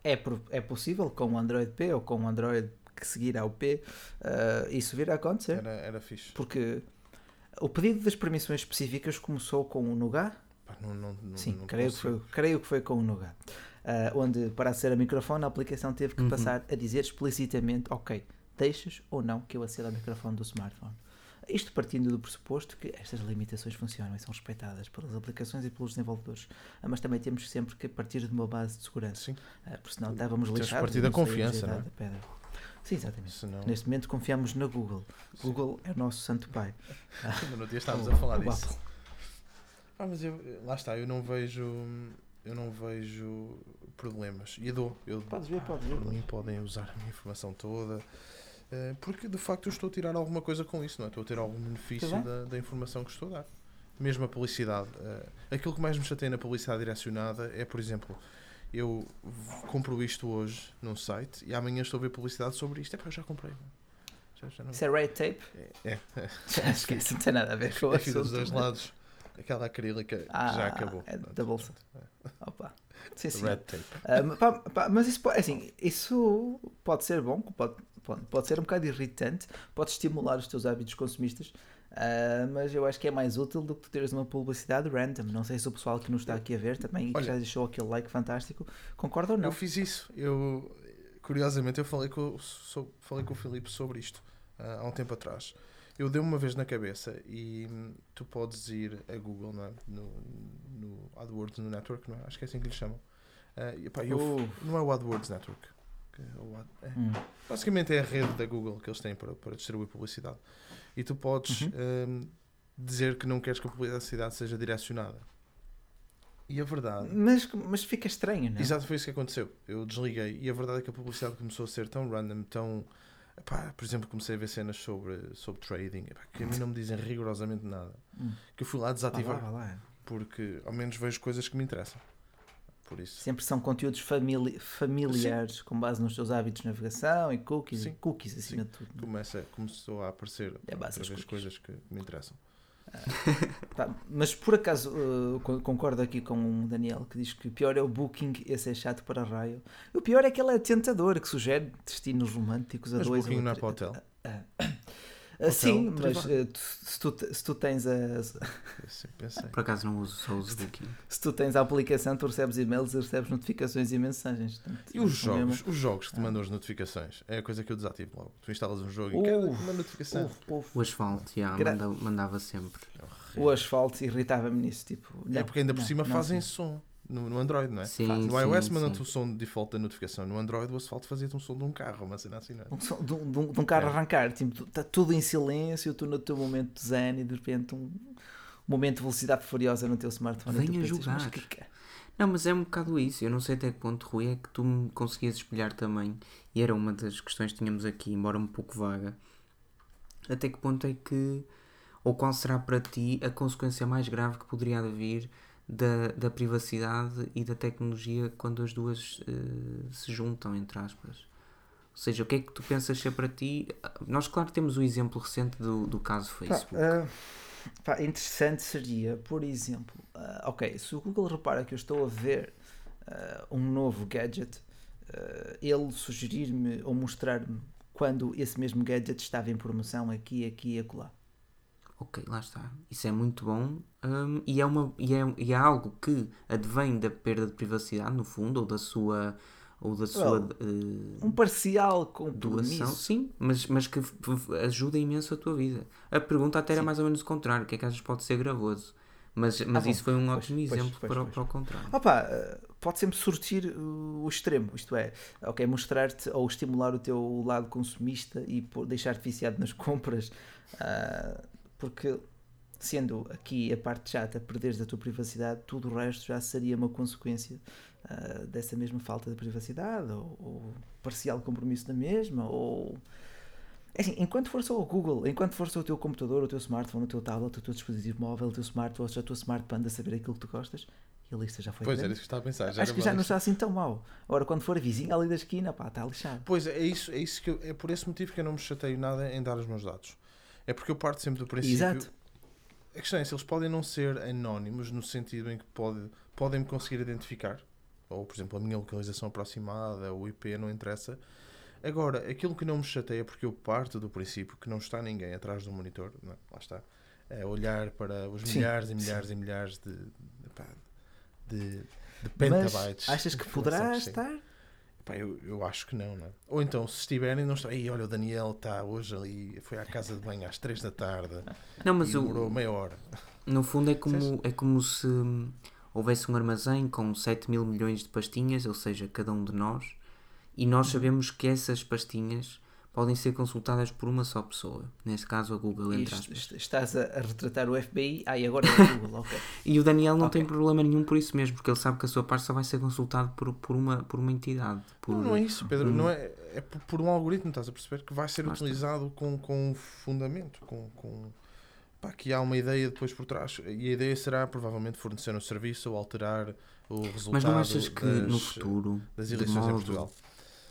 É, é possível com o Android P ou com o Android que seguirá o P ah, isso vir a acontecer. Era, era fixe. Porque o pedido das permissões específicas começou com o Nougat. Pá, não, não, não, Sim, creio, que foi, creio que foi com o Nougat. Ah, onde, para aceder a microfone, a aplicação teve que Uhum. passar a dizer explicitamente: Ok, deixas ou não que eu aceda ao microfone do smartphone. Isto partindo do pressuposto que estas limitações funcionam e são respeitadas pelas aplicações e pelos desenvolvedores. Ah, mas também temos sempre que partir de uma base de segurança. Sim, Ah, porque senão estávamos lixados. partir e da confiança, não é? Sim, exatamente. senão. Neste momento confiamos na Google. Google é o nosso santo pai. No dia estávamos a falar disso. Apple. Ah, mas eu, lá está, eu não vejo. Eu não vejo problemas. E eu dou. Eu, Podes ver, podes ver. por mim podem usar a minha informação toda. eh, Porque de facto eu estou a tirar alguma coisa com isso, não é? Estou a ter algum benefício da, da informação que estou a dar. Mesmo a publicidade. eh, Aquilo que mais me chateia na publicidade direcionada é, por exemplo, eu compro isto hoje num site e amanhã estou a ver publicidade sobre isto. É pá, eu já comprei. Já, já não... Isso é red tape? É, é, esquece, não tem nada a ver com o é dos dois lados. Aquela acrílica que Ah, já acabou. é da bolsa. é. Opa. Sim, sim. Red tape. Ah, mas pá, pá, mas isso, pode- assim, isso pode ser bom, pode, pode, ser um bocado irritante, pode estimular os teus hábitos consumistas, ah, mas eu acho que é mais útil do que tu teres uma publicidade random. Não sei se o pessoal que nos está aqui a ver também e que Olha- já deixou aquele like fantástico concorda ou não. Eu fiz isso. Eu, curiosamente, eu falei com, falei com o Filipe sobre isto ah, há um tempo atrás. Eu dei-me uma vez na cabeça e tu podes ir a Google, não é? no, no AdWords, no Network, não é? acho que é assim que lhe chamam. Ah, e, pá, eu, Uh. Não é o AdWords Network. é é. Hum. Basicamente é a rede da Google que eles têm para, para distribuir publicidade. E tu podes Uhum. hum, dizer que não queres que a publicidade seja direcionada. E a verdade. Mas, mas fica estranho, não é? Exato, foi isso que aconteceu. Eu desliguei e a verdade é que a publicidade começou a ser tão random, tão. Epá, por exemplo, comecei a ver cenas sobre, sobre trading epá, que a mim não me dizem rigorosamente nada. Hum. Que eu fui lá lá, desativar vá lá. porque ao menos vejo coisas que me interessam. Por isso. Sempre são conteúdos famili- familiares com base nos teus hábitos de navegação e cookies, Sim. e cookies acima de tudo. Começa, começou a aparecer É coisas que me interessam. Pá, mas por acaso uh, con- concordo aqui com o Daniel que diz que o pior é o booking, esse é chato para raio. O pior é que ele é tentador, que sugere destinos românticos a Mas dois booking não é para hotel. Ah, sim, Hotel, mas uh, tu- se, tu, se tu tens a. Por acaso não uso, só uso Booking. se tu tens a aplicação, tu recebes e-mails e recebes notificações e mensagens. Portanto, E os é jogos? Os jogos que te Ah. mandam as notificações é a coisa que eu desativo logo. Tu instalas um jogo e Uf, quero uma notificação. Uf, uf. O asfalto, já, Gra- manda- mandava sempre. É O asfalto irritava-me nisso. Tipo, É não, porque ainda por não, cima não, fazem sim. som no, no Android, não é? Sim, no sim, iOS mandam-te o som de default da notificação. No Android o asfalto fazia-te um som de um carro, uma cena assim, não é? Um som- de, um, de um- de um carro É. arrancar, tipo, está tudo em silêncio, tu no teu momento de zen e de repente um momento de velocidade furiosa no teu smartphone. tu Venha jogar. "Mas que ca- Não, mas é um bocado isso. Eu não sei até que ponto, Rui, é que tu me conseguias espelhar também. E era uma das questões que tínhamos aqui, embora um pouco vaga. Até que ponto é que, ou qual será para ti a consequência mais grave que poderia haver da, da privacidade e da tecnologia quando as duas eh, se juntam, entre aspas? Ou seja, o que é que tu pensas ser para ti? Nós, claro, temos o exemplo recente do, do caso Pá, Facebook. ah, pá, interessante seria, por exemplo, ah, ok, se o Google repara que eu estou a ver um novo gadget, ele sugerir-me ou mostrar-me quando esse mesmo gadget estava em promoção aqui, aqui e acolá. Ok, lá está. Isso é muito bom hum, e, é uma, e, é, e é algo que advém da perda de privacidade, no fundo, ou da sua, ou da sua Well, eh, Um parcial doação, sim, mas, mas que ajuda imenso a tua vida. A pergunta até era Sim. mais ou menos o contrário, o que é que achas pode ser gravoso? Mas, mas bom, isso foi um pois, ótimo pois, exemplo pois, para, para o contrário. Opa, eh, pode sempre surgir uh, o extremo, isto é, ok, mostrar-te ou estimular o teu lado consumista e deixar-te viciado nas compras, ah, porque sendo aqui a parte chata, perderes a tua privacidade, tudo o resto já seria uma consequência ah, dessa mesma falta de privacidade ou, ou parcial compromisso da mesma, ou é assim, enquanto for só o Google, enquanto for só o teu computador, o teu smartphone, o teu tablet, o teu dispositivo móvel, o teu smartwatch, a tua smart band a saber aquilo que tu gostas, e a lista já foi Pois grande. era isso que estava a pensar. Acho que já não mais- está assim tão mal. Agora, quando for a vizinha ali da esquina, pá, está lixado. Pois é, isso, é isso que eu- é por esse motivo que eu não me chateio nada em dar os meus dados. É porque eu parto sempre do princípio. Exato. A questão é se eles podem não ser anónimos no sentido em que pode, podem me conseguir identificar, ou por exemplo a minha localização aproximada, o IP, não interessa. Agora, aquilo que não me chateia é porque eu parto do princípio que não está ninguém atrás do monitor, não, é? lá está, a olhar para os Sim, milhares e sim. milhares e milhares de, de, de, de Mas achas que de poderá estar? Pá, eu, eu acho que não, não é? Ou então, se estiverem, não estão. Ei, olha, o Daniel está hoje ali, foi à casa de banho às 3 da tarde Não, e mas o, demorou meia hora. No fundo é como, é como se houvesse um armazém com 7 mil milhões de pastinhas, ou seja, cada um de nós, e nós sabemos que essas pastinhas podem ser consultadas por uma só pessoa, neste caso a Google, entre aspas. est- estás a, a retratar o FBI, ah, e agora é o Google, ok. E o Daniel não Ok. tem problema nenhum por isso mesmo, porque ele sabe que a sua parte só vai ser consultado por, por, uma, por uma entidade. Por, Não, não é isso, Pedro. um- Não é, é por, por um algoritmo, estás a perceber? Que vai ser está. utilizado com, com um fundamento, com, com pá, que há uma ideia depois por trás. E a ideia será provavelmente fornecer um serviço ou alterar o resultado Mas não achas que das, no futuro, das de eleições em modo- Portugal.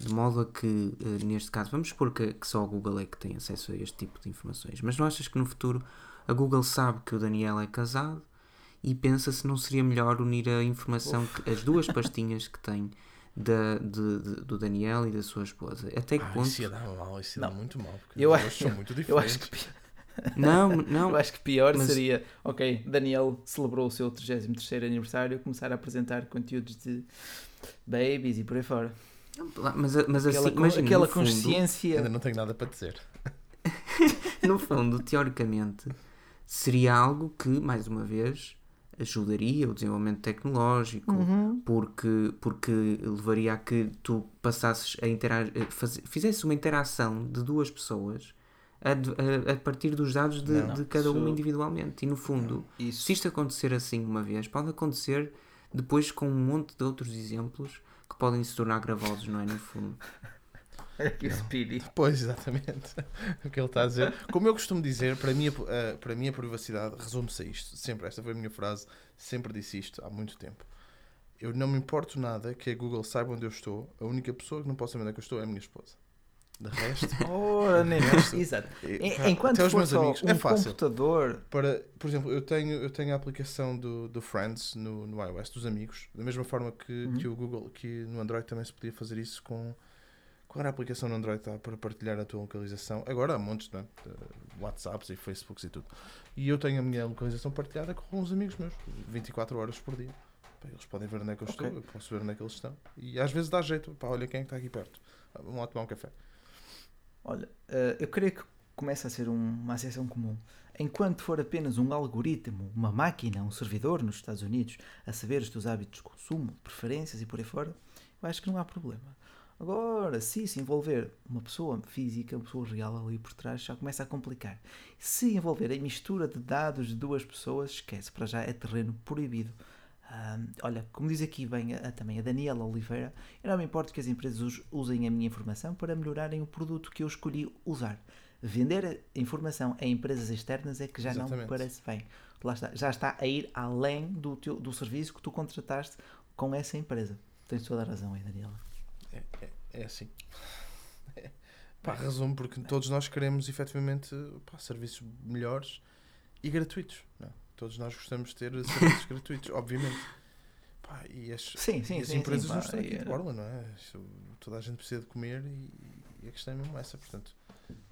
De modo a que, eh, neste caso, vamos supor que, que só a Google é que tem acesso a este tipo de informações, mas não achas que no futuro a Google sabe que o Daniel é casado e pensa se não seria melhor unir a informação, que, as duas pastinhas que tem da, de- de- do Daniel e da sua esposa? Até que Ah, ponto? isso ia dar mal, isso ia dar muito mal. Porque Eu acho- são muito Eu diferentes. acho que, Não, não. eu acho que pior mas- seria, ok, Daniel celebrou o seu 33 aniversário, começar a apresentar conteúdos de babies e por aí fora. Mas, mas assim, Aquela, imagina, aquela no fundo- consciência. Ainda não tenho nada para dizer. no fundo, teoricamente, seria algo que, mais uma vez, ajudaria o desenvolvimento tecnológico, Uhum. porque, porque levaria a que tu passasses a faz- fizesse uma interação de duas pessoas a, a- a partir dos dados de, Não, de cada uma isso- individualmente. E no fundo, Isso. se isto acontecer assim uma vez, pode acontecer depois com um monte de outros exemplos que podem se tornar gravosos, não é? No fundo. Aqui o Speedy. Pois, exatamente. o que ele está a dizer. Como eu costumo dizer, para mim, a, a- para mim a privacidade resume-se a isto. Sempre, esta foi a minha frase, sempre disse isto há muito tempo. Eu não me importo nada que a Google saiba onde eu estou. A única pessoa que não pode saber onde é que eu estou é a minha esposa. De resto, Ora, nem Resto. Exato. pá, Enquanto até os meus amigos, um é fácil. computador, Para, por exemplo, eu tenho, eu tenho a aplicação do, do Friends no, no iOS, dos amigos, da mesma forma que, Uhum. que o Google, que no Android também se podia fazer isso com. Qual era a aplicação no Android tá, para partilhar a tua localização? Agora há montes, não é? De WhatsApps e Facebooks e tudo. E eu tenho a minha localização partilhada com uns amigos meus, 24 horas por dia. Eles podem ver onde é que eu Ok. estou, eu posso ver onde é que eles estão. E às vezes dá jeito, pá, olha quem é que está aqui perto. Vamos lá tomar um café. Olha, eh, eu creio que começa a ser um- uma acessão comum. Enquanto for apenas um algoritmo, uma máquina, um servidor nos Estados Unidos a saber os teus hábitos de consumo, preferências e por aí fora, eu acho que não há problema. Agora, se isso envolver uma pessoa física, uma pessoa real ali por trás, já começa a complicar. Se envolver a mistura de dados de duas pessoas, esquece, para já é terreno proibido Olha, como diz aqui bem a- também a Daniela Oliveira, eu não me importo que as empresas us- usem a minha informação para melhorarem o produto que eu escolhi usar. Vender informação a empresas externas é que já não me Exatamente. parece bem. Lá está, já está a ir além do, teu, do serviço que tu contrataste com essa empresa. Tens toda a razão aí, Daniela. É, é, é assim. É. Pá, resumo porque todos nós queremos efetivamente pá, serviços melhores e gratuitos. Não? é? Todos nós gostamos de ter serviços gratuitos, obviamente. Pá, e as, Sim, sim, e as sim. empresas sim, não estão aqui de borla, não é? Isto- toda a gente precisa de comer e, e a questão é mesmo essa. Portanto,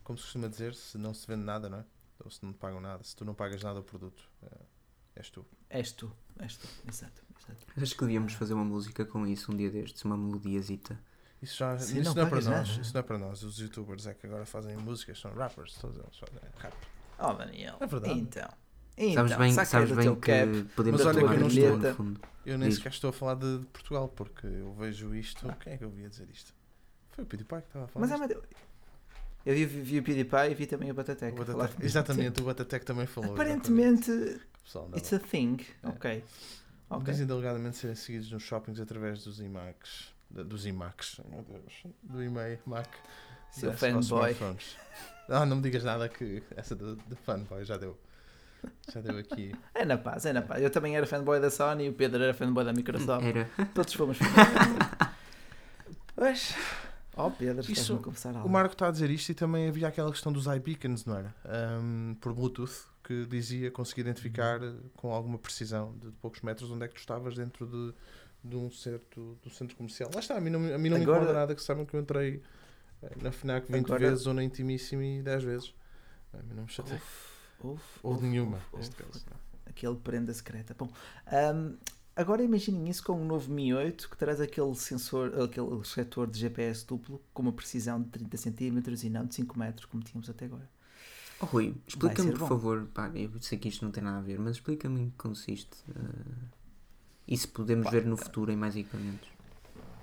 como se costuma dizer, se não se vende nada, não é? Ou se não te pagam nada, se tu não pagas nada ao produto, é, és tu. És tu, és tu, exato. exato. Acho que devíamos fazer uma música com isso um dia destes, uma melodiazita. Isso, já, Sim, isso não não, é para nós. nada. Isso não é para nós. Os youtubers é que agora fazem músicas, são rappers, todos eles fazem rap. Oh, Daniel. É verdade. Então. Então sabes bem, sabes bem que cap. podemos Mas olha tomar que eu estou- no fundo. Eu nem sequer estou a falar de, de Portugal, porque eu vejo isto. Quem é que eu via dizer isto? Foi o PewDiePie que estava a falar. Mas é disto. uma- eu vi, vi o PewDiePie e vi também o Batatec. O Batatec- Falar disto. Exatamente, o Batatec também falou. Aparentemente, it's a thing. É. Ok. Ok. Dizem alegadamente serem seguidos nos shoppings através dos IMAX. da- Dos IMAX, meu Deus. Do e-mail Mac. Seu fanboy. Ah, não me digas nada que essa do, do fanboy já deu. Já deu aqui. É na paz, é na paz. Eu também era fanboy da Sony e o Pedro era fanboy da Microsoft. Era. Todos fomos fanboys. Mas, oh Pedro, Isso- confessar algo. O Marco está a dizer isto e também havia aquela questão dos iBeacons, não era? Ahm, por Bluetooth, que dizia conseguir identificar com alguma precisão de poucos metros onde é que tu estavas dentro de, de um certo do centro comercial. Lá está, a mim não, me- a mim não me Agora- incomoda nada que saibam que eu entrei eh, na FNAC 20 Agora- vezes ou na Intimissimi 10 vezes. A mim não me chateia. Uf, Ou uf, nenhuma, uf, neste uf. caso. Aquele prenda secreta. Bom, ahm, agora imaginem isso com um novo Mi 8 que traz aquele sensor, aquele receptor de GPS duplo com uma precisão de 30 cm e não de 5 metros, como tínhamos até agora. Oh, Rui, explica-me por bom. favor, pá, eu sei que isto não tem nada a ver, mas explica-me em que consiste. eh, e se podemos Pá, ver no futuro em mais equipamentos.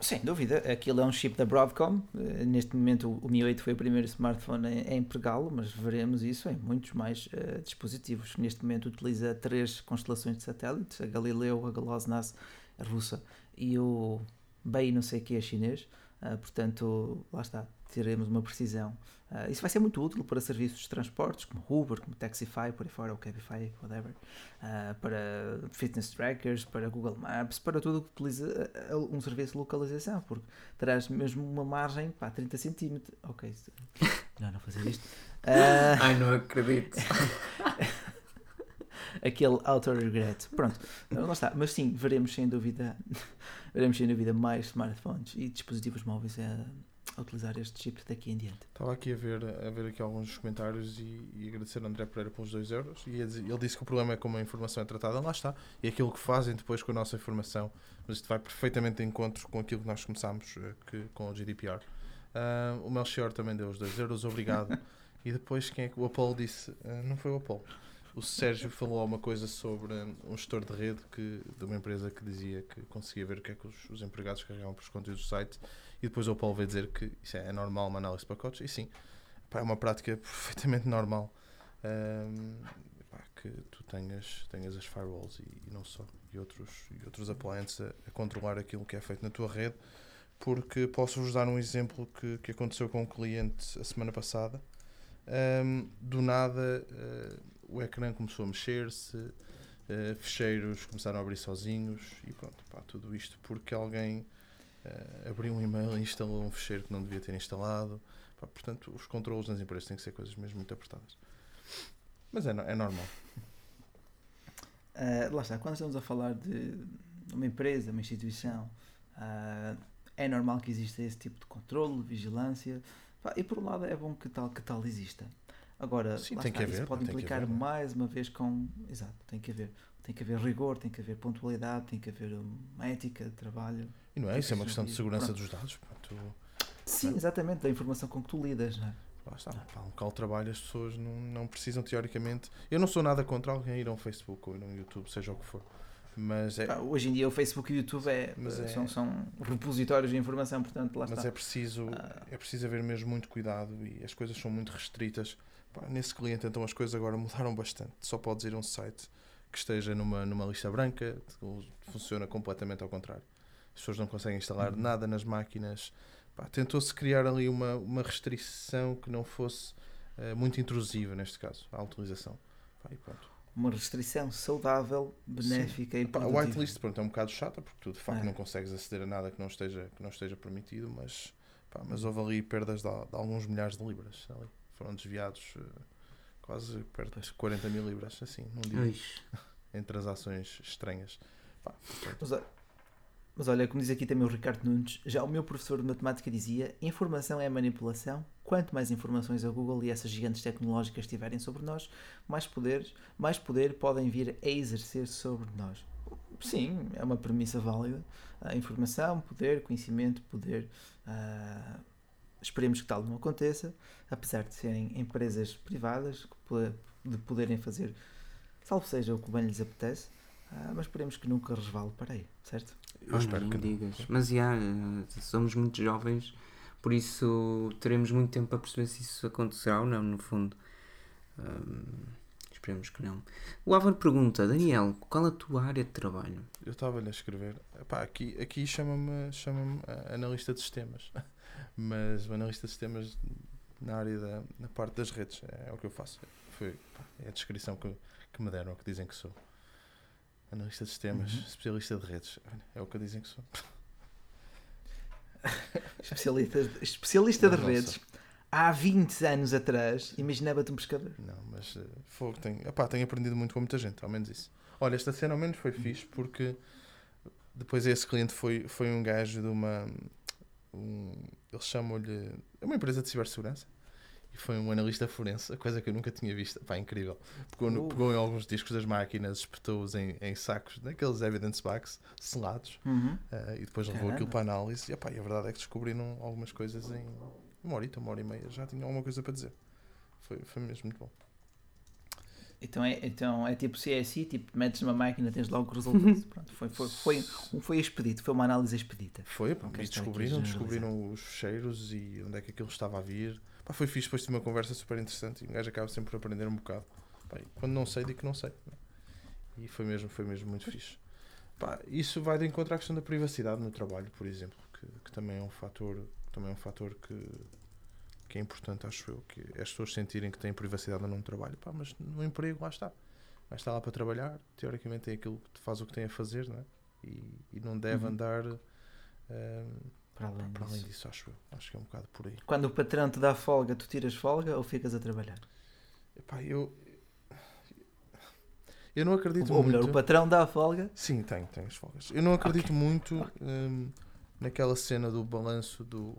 Sem dúvida, aquilo é um chip da Broadcom. Eh, Neste momento, o Mi 8 foi o primeiro smartphone a empregá-lo, mas veremos isso em muitos mais eh, dispositivos. Neste momento, utiliza três constelações de satélites: a Galileu, a GLONASS, a russa e o BEI, não sei o que, é chinês. Ah, portanto, lá está, teremos uma precisão. Ah, isso vai ser muito útil para serviços de transportes, como Uber, como Taxify, por aí fora, ou Cabify, whatever. Ah, para fitness trackers, para Google Maps, para tudo o que utiliza um serviço de localização, porque terás mesmo uma margem, pá, 30 centímetros. Ok, melhor não fazer isto. Ai, não acredito. aquele auto regret. Pronto, lá está. Mas sim, veremos sem dúvida, veremos sem dúvida mais smartphones e dispositivos móveis a, a utilizar estes chips daqui em diante. Estava aqui a ver, a ver aqui alguns comentários e, e agradecer ao André Pereira pelos 2 euros. E ele disse que o problema é como a informação é tratada, lá está. E aquilo que fazem depois com a nossa informação. Mas isto vai perfeitamente de encontro com aquilo que nós começámos eh, que, com o GDPR. Ah, o Melchior também deu os 2 euros, obrigado. e depois quem é que o Apolo disse? Ah, não foi o Apolo. O Sérgio falou alguma coisa sobre um gestor de rede que, de uma empresa que dizia que conseguia ver o que é que os, os empregados carregavam para os conteúdos do site e depois o Paulo veio dizer que isso é, é normal uma análise de pacotes. E sim, pá, é uma prática perfeitamente normal. Hum, pá, que tu tenhas, tenhas as firewalls e, e não só e outros, e outros appliances a, a controlar aquilo que é feito na tua rede porque posso-vos dar um exemplo que, que aconteceu com um cliente a semana passada. Hum, do nada eh, o ecrã começou a mexer-se eh, fecheiros começaram a abrir sozinhos e pronto, pá, tudo isto porque alguém eh, abriu um e-mail e instalou um fecheiro que não devia ter instalado. Pá, portanto, os controles nas empresas têm que ser coisas mesmo muito apertadas. Mas é, é normal. Ah, lá está, quando estamos a falar de uma empresa, uma instituição, ah, é normal que exista esse tipo de controle, vigilância, e por um lado é bom que tal, que tal exista. Agora, Sim, tem está, que isso haver, pode implicar haver, é? mais uma vez com. Exato, tem que haver. Tem que haver rigor, tem que haver pontualidade, tem que haver uma ética de trabalho. E não é? Isso é uma questão de segurança pronto. dos dados. tu- Sim, exatamente, da informação com que tu lidas, não é? lá está, pá, um local de trabalho as pessoas não, não precisam teoricamente. Eu não sou nada contra alguém ir a um Facebook ou ir a um YouTube, seja o que for. Mas é, Pá, hoje em dia o Facebook e o YouTube é, é- São, são repositórios de informação, portanto lá mas está. é preciso Ah. é preciso haver mesmo muito cuidado e as coisas são muito restritas Pá, nesse cliente então as coisas agora mudaram bastante só podes ir a um site que esteja numa, numa lista branca, funciona completamente ao contrário. As pessoas não conseguem instalar Uhum. nada nas máquinas. Tentou-se criar ali uma, uma restrição que não fosse eh, muito intrusiva, neste caso, à utilização. Pá. Uma restrição saudável, benéfica e Pá, a produtiva. whitelist pronto, é um bocado chata porque tu de facto É. não consegues aceder a nada que não esteja, que não esteja permitido, mas, pá, mas houve ali perdas de, de alguns milhares de libras. Ali. Foram desviados eh, quase perto de 40 mil libras, assim, num dia, Ui, em transações estranhas. Pá. Mas, olha- mas olha, como diz aqui também o Ricardo Nunes, já o meu professor de matemática dizia: informação é manipulação. Quanto mais informações a Google e essas gigantes tecnológicas tiverem sobre nós, mais poderes, mais poder podem vir a exercer sobre nós. Sim, é uma premissa válida. A informação, poder, conhecimento, poder. ah, esperemos que tal não aconteça, apesar de serem empresas privadas de poderem fazer, salvo seja o que bem lhes apetece. Ah, mas esperemos que nunca resvale para aí, certo? Eu olha, espero que não. digas. Mas já, eh, somos muito jovens, por isso teremos muito tempo para perceber se isso acontecerá ou não, no fundo. Esperemos que não. O Álvaro pergunta, Daniel, qual a tua área de trabalho? Eu estava-lhe a escrever. Epá, aqui aqui chama-me chama analista de sistemas. Mas o analista de sistemas na área da na parte das redes é, o que eu faço. Foi, pá, é a descrição que, que me deram, é o que dizem que sou. Analista de sistemas, Uhum. especialista de redes. É o que dizem que sou. Especialista, especialista de Nossa. redes. Há 20 anos atrás, imaginava-te um pescador. Não, mas uh, fogo, tenho, epá, tenho aprendido muito com muita gente, ao menos isso. Olha, esta cena ao menos foi fixe porque depois esse cliente foi, foi um gajo de uma. Um, eles chamam-lhe. É uma empresa de cibersegurança. E foi um analista forense, coisa que eu nunca tinha visto. Pá, incrível. Pegou, no- pegou em alguns discos das máquinas, espetou-os em, em sacos, naqueles evidence bags, selados, Uhum. uh, e depois levou Caramba. aquilo para análise. E, epá, e a verdade é que descobriram algumas coisas em uma horita, uma hora e meia. Já tinha alguma coisa para dizer. Foi, foi mesmo muito bom. Então é, então é tipo CSI, tipo, metes numa máquina, tens logo o resultado. Pronto, foi, foi, foi, foi expedito, foi uma análise expedita. Foi, pá, e a descobriram, descobriram os cheiros e onde é que aquilo estava a vir. Pá, foi fixe, depois tive uma conversa super interessante e um gajo acaba sempre por aprender um bocado. Pá, quando não sei, digo que não sei. né? E foi mesmo, foi mesmo muito fixe. Pá, isso vai de encontro à questão da privacidade no trabalho, por exemplo, que, que também é um fator, também é um fator que, que é importante, acho eu, que é as pessoas sentirem que têm privacidade no trabalho. Pá, mas no emprego, lá está. Vai estar lá para trabalhar, teoricamente tem aquilo que faz o que tem a fazer, não é? E, e não deve Uhum. andar ehm, Para além para além disso. disso, acho eu. Acho que é um bocado por aí. Quando o patrão te dá folga, tu tiras folga ou ficas a trabalhar? Epá, eu. Eu não acredito Ou muito. melhor, o patrão dá folga. Sim, tenho, tenho as folgas. Eu não acredito muito hum, naquela cena do balanço do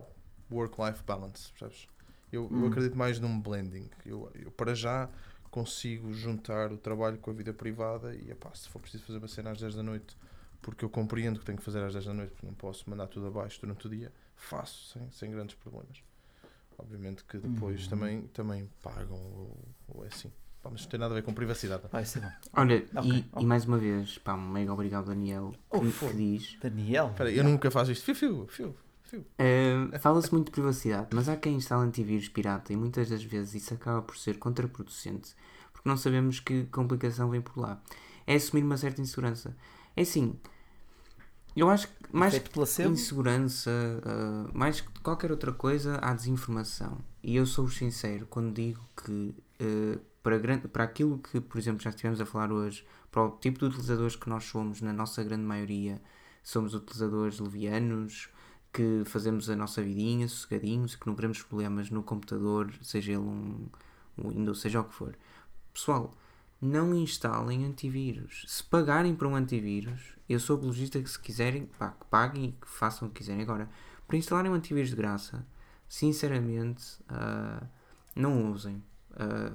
work-life balance, percebes? Eu, eu Hum. acredito mais num blending. Eu, eu, para já, consigo juntar o trabalho com a vida privada e, epá, se for preciso fazer uma cena às 10 da noite, porque eu compreendo que tenho que fazer às 10 da noite, porque não posso mandar tudo abaixo durante o dia, faço sem, sem grandes problemas. Obviamente que depois Uhum. também, também pagam ou, ou é assim. Pá, mas não tem nada a ver com privacidade. Vai ser bom. Olha, Ok, e, ok. e mais uma vez, pá, um mega obrigado, Daniel, que, Oh, que diz. Daniel. Espera eu nunca faço isto. Fiu, fiu, fiu, Eh, Fala-se muito de privacidade, mas há quem instala antivírus pirata e muitas das vezes isso acaba por ser contraproducente porque não sabemos que complicação vem por lá. É assumir uma certa insegurança. É assim, eu acho que mais placebo. insegurança, ah, mais que qualquer outra coisa, há desinformação. E eu sou sincero quando digo que ah, para, gran- para aquilo que, por exemplo, já estivemos a falar hoje, para o tipo de utilizadores que nós somos, na nossa grande maioria, somos utilizadores levianos, que fazemos a nossa vidinha sossegadinhos, que não queremos problemas no computador, seja ele um, um Windows, seja o que for. Pessoal, não instalem antivírus. Se pagarem para um antivírus, eu sou apologista que se quiserem, pá, que paguem e que façam o que quiserem. Agora, para instalarem um antivírus de graça, sinceramente, ah, não usem.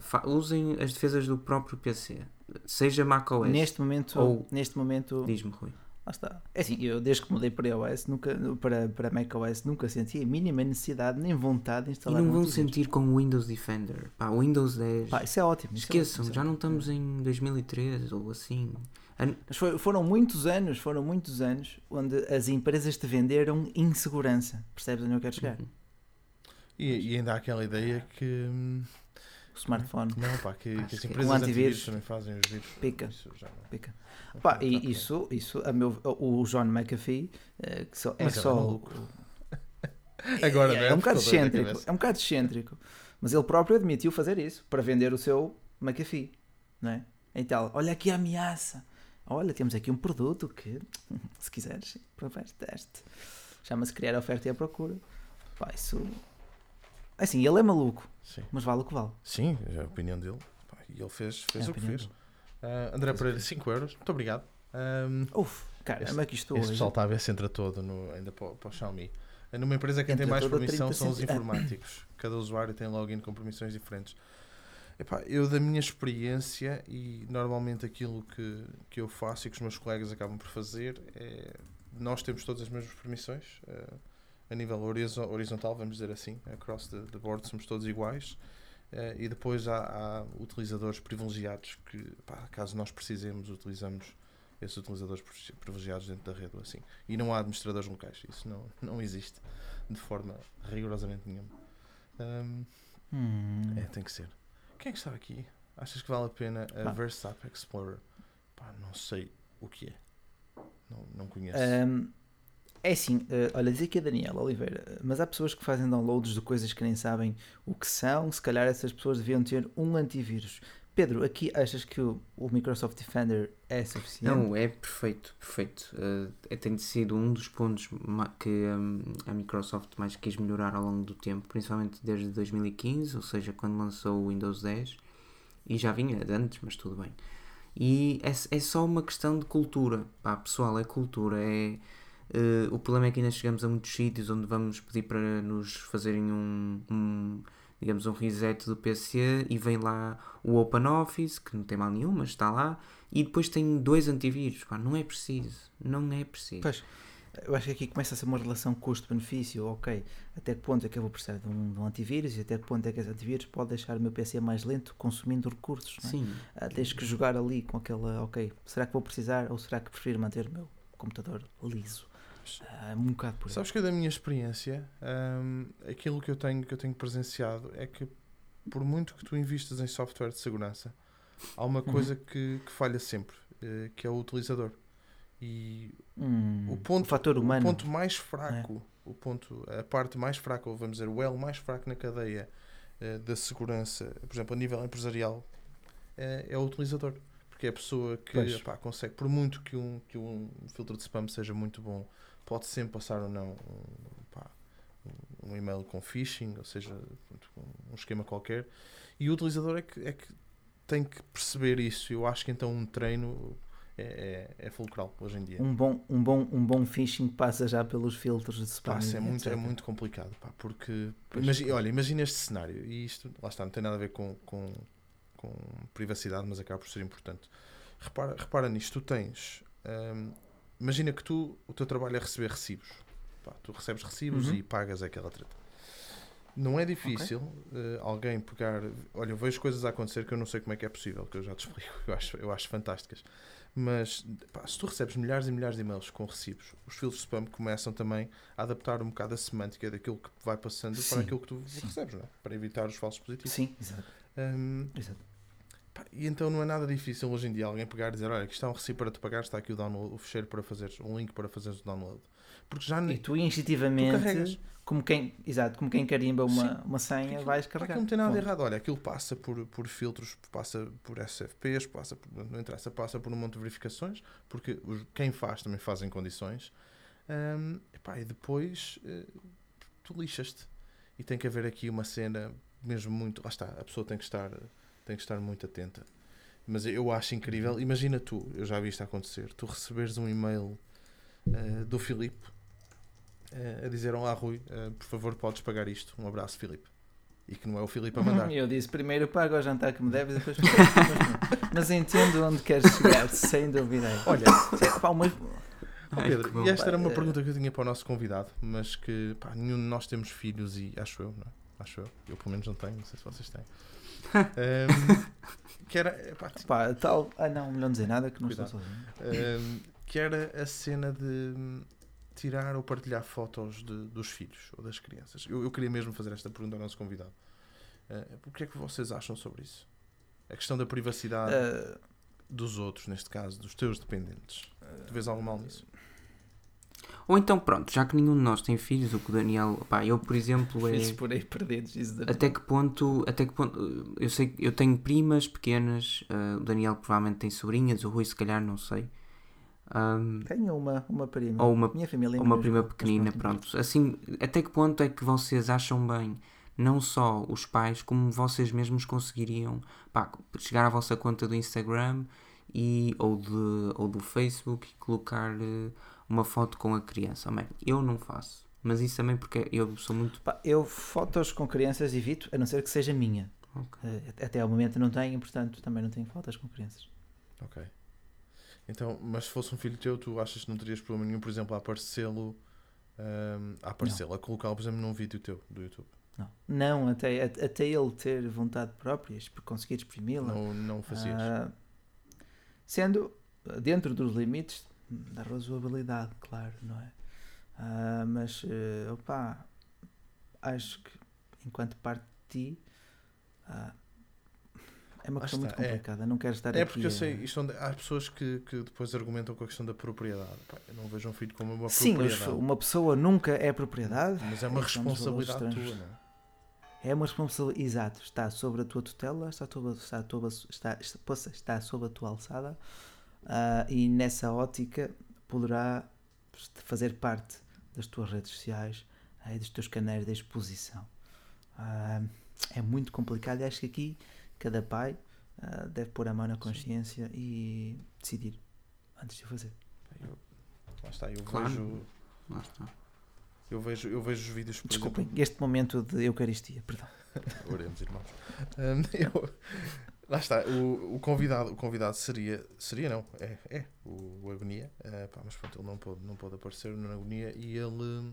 Fa- usem as defesas do próprio PC. Seja macOS. Neste momento, Ou- neste momento, Diz-me, Rui. Lá está. É assim, eu desde que mudei para iOS, nunca, para, para macOS, nunca senti a mínima necessidade nem vontade de E instalar não um vão sentir com o Windows Defender. Pá, o Windows 10. Pá, isso é ótimo. é Esqueçam, ótimo, isso é já não estamos em 2003 ou assim. Mas foi- foram muitos anos, foram muitos anos onde as empresas te venderam insegurança. Percebes onde eu quero chegar? Uhum. E, e ainda há aquela ideia que, hum, o smartphone. Não, pá, que, que as empresas Um antivírus também fazem os vírus. Pica. Isso já não- Pica. Pá, e isso, isso a meu, o John McAfee, eh, que só, é é só. maluco. Agora, é, né? é um bocado excêntrico. É um bocado excêntrico. Mas ele próprio admitiu fazer isso para vender o seu McAfee. Não é? Então, olha aqui a ameaça. Olha, temos aqui um produto que, se quiseres, provar teste. Chama-se criar a oferta e a procura. Pá, isso. Assim, ele é maluco, Sim. mas vale o que vale. Sim, é a opinião dele. Pá, E ele fez, fez É a o que opinião fez. Ah, André Pereira, que 5 euros. Muito obrigado. Ahm, Uf, cara, Este- como é que isto este hoje? pessoal está a ver se entra todo no, ainda para, o- para o Xiaomi. Ah, Numa empresa quem tem Entra mais todo a permissão 30 são os centi- informáticos. Cada usuário tem login com permissões diferentes. Epá, eu da minha experiência e normalmente aquilo que, que eu faço e que os meus colegas acabam por fazer é nós temos todas as mesmas permissões eh, a nível horizo- horizontal, vamos dizer assim, across the, the board somos todos iguais eh, e depois há, há utilizadores privilegiados que pá, caso nós precisemos utilizamos esses utilizadores privilegiados dentro da rede ou assim e não há administradores locais, isso não, não existe de forma rigorosamente nenhuma Ahm, Hum. é, tem que ser. Quem é que está aqui? Achas que vale a pena a Pá. Versap Explorer? Pá, não sei o que é. Não, não conheço. Ahm, é assim, eh, olha, dizer que é Daniel Oliveira, eh, mas há pessoas que fazem downloads de coisas que nem sabem o que são, se calhar essas pessoas deviam ter um antivírus. Pedro, aqui achas que o, o Microsoft Defender é suficiente? Não, é perfeito, perfeito. Uh, é- tem sido um dos pontos que hum, a Microsoft mais quis melhorar ao longo do tempo, principalmente desde 2015, ou seja, quando lançou o Windows 10, e já vinha de antes, mas tudo bem. E é, é só uma questão de cultura, pá, pessoal, é cultura. É, uh, o problema é que ainda chegamos a muitos sítios onde vamos pedir para nos fazerem um, um, digamos, um reset do PC e vem lá o OpenOffice, que não tem mal nenhum, mas está lá, e depois tem dois antivírus. Pá, não é preciso. Não é preciso. Pois, eu acho que aqui começa a ser uma relação custo-benefício, ok, até que ponto é que eu vou precisar de um, de um antivírus e até que ponto é que esse antivírus pode deixar o meu PC mais lento consumindo recursos, não é? Sim. Ah, tens que jogar ali com aquela, ok, será que vou precisar ou será que prefiro manter o meu computador liso? Ah, um bocado por aí. Sabes que da minha experiência, hum, aquilo que eu tenho que eu tenho presenciado é que por muito que tu investas em software de segurança, há uma Uhum. coisa que, que falha sempre, eh, que é o utilizador. E Hum, o ponto, fator humano. O ponto mais fraco, o ponto, a parte mais fraca, ou vamos dizer, o elo mais fraco na cadeia eh, da segurança, por exemplo, a nível empresarial, é, é o utilizador. Porque é a pessoa que epá, consegue, por muito que um, que um filtro de spam seja muito bom, pode sempre passar ou não um, pá, um e-mail com phishing, ou seja, um esquema qualquer. E o utilizador é que, é que tem que perceber isso. Eu acho que então um treino é, é, é fulcral hoje em dia. Um bom, um, bom, um bom phishing passa já pelos filtros de spam. Pá, isso é, muito, é muito complicado, pá, porque Pois, imagi- pois. olha, imagina este cenário, e isto, lá está, não tem nada a ver com, com, com privacidade, mas acaba por ser importante. Repara, repara nisto, tu tens, hum, imagina que tu, o teu trabalho é receber recibos, Pá, tu recebes recibos Uhum. e pagas aquela treta. Não é difícil eh, alguém pegar, olha, eu vejo coisas a acontecer que eu não sei como é que é possível, que eu já te explico, eu acho, eu acho fantásticas. Mas pá, se tu recebes milhares e milhares de e-mails com recibos, os filtros de spam começam também a adaptar um bocado a semântica daquilo que vai passando para Sim, aquilo que tu sim. recebes, não é? para evitar os falsos positivos. Sim, exato. Hum, exato. E então não é nada difícil hoje em dia alguém pegar e dizer: Olha, aqui está um recibo para te pagar, está aqui o, download, o fecheiro para fazeres, um link para fazeres o download. Porque já E tu instintivamente, carregas. como quem, exato, como quem carimba uma, Sim. uma senha, Aquilo- vais carregar. aquilo não tem nada Ponto. errado. Olha, aquilo passa por, por filtros, passa por SFPs, passa por, não interessa, passa por um monte de verificações, porque os- quem faz também faz em condições. Hum, epá, e depois eh, tu lixas-te. E tem que haver aqui uma cena mesmo muito. Lá está, a pessoa tem que estar, tem que estar muito atenta. Mas eu acho incrível. Imagina tu, eu já vi isto acontecer, tu receberes um e-mail eh, do Filipe eh, a dizer: Olá, Rui, eh, por favor, podes pagar isto. Um abraço, Filipe. E que não é o Filipe a mandar. Eu disse primeiro paga o jantar que me deves e depois mas, mas entendo onde queres chegar, sem dúvida. Olha, É, pá, uma- Ai, Pedro, que bom. e esta era uma Pá, pergunta que eu tinha para o nosso convidado, mas que pá, nenhum de nós temos filhos e acho eu, não é? Acho eu. Eu pelo menos não tenho, não sei se vocês têm. Ahm, que era, pá, tal. Ah, não, melhor não dizer nada que não Cuidado. estou sozinho. ahm, que era a cena de hum, tirar ou partilhar fotos de- dos filhos ou das crianças. Eu, eu queria mesmo fazer esta pergunta ao nosso convidado. Uh, o que é que vocês acham sobre isso? A questão da privacidade Ah, dos outros, neste caso, dos teus dependentes. Tu vês algo mal nisso? Ou então, pronto, já que nenhum de nós tem filhos, o que o Daniel. Pá, eu, por exemplo, é. filhos por aí perdidos. Isso da- Até que ponto, até que ponto, eu sei que eu tenho primas pequenas, ah, o Daniel provavelmente tem sobrinhas, o Rui se calhar não sei. Ahm, Tenho uma, uma prima. Ou uma- Minha família é uma prima pequenina, pronto. Assim, até que ponto é que vocês acham bem, não só os pais, como vocês mesmos conseguiriam pá, chegar à vossa conta do Instagram e, ou, de, ou do Facebook e colocar eh, uma foto com a criança? Man, eu não faço. Mas isso também porque eu sou muito. Pá, eu fotos com crianças evito, a não ser que seja minha. Ok. Eh, Até ao momento não tenho, portanto também não tenho fotos com crianças. Ok. Então, mas se fosse um filho teu, tu achas que não terias problema nenhum, por exemplo, a aparecê-lo, ahm, a aparecê-lo, a colocá-lo, por exemplo, num vídeo teu do YouTube? Não, não até, até ele ter vontade própria, conseguir exprimi-la. Não, não fazias? Ah, sendo dentro dos limites da razoabilidade, claro, não é? Ah, mas, eh, opá, acho que enquanto parte de ti, ah, é uma questão muito é. complicada. Não quero estar É aqui porque eu sei, isto onde- há pessoas que, que depois argumentam com a questão da propriedade. Pá, eu não vejo um filho como uma Sim, mas propriedade. uma pessoa nunca é propriedade. Mas é uma responsabilidade tua, não é? É uma responsabilidade, exato, está sobre a tua tutela, está, sob a- está, sob a- está, está, está sob a tua alçada ah, e nessa ótica poderá fazer parte das tuas redes sociais ah, e dos teus canais de exposição. Ah, é muito complicado e acho que aqui cada pai deve pôr a mão na consciência e decidir antes de o fazer. Eu- lá está, eu Claro. vejo. Lá está. Eu vejo, eu vejo os vídeos, por Desculpem, este momento de Eucaristia, perdão. exemplo. Oremos, irmãos. Hum, eu- lá está, o, o convidado, o convidado seria, seria não, é, é o, o Agonia, eh, pá, mas pronto, ele não pode, não pode aparecer no Agonia e ele,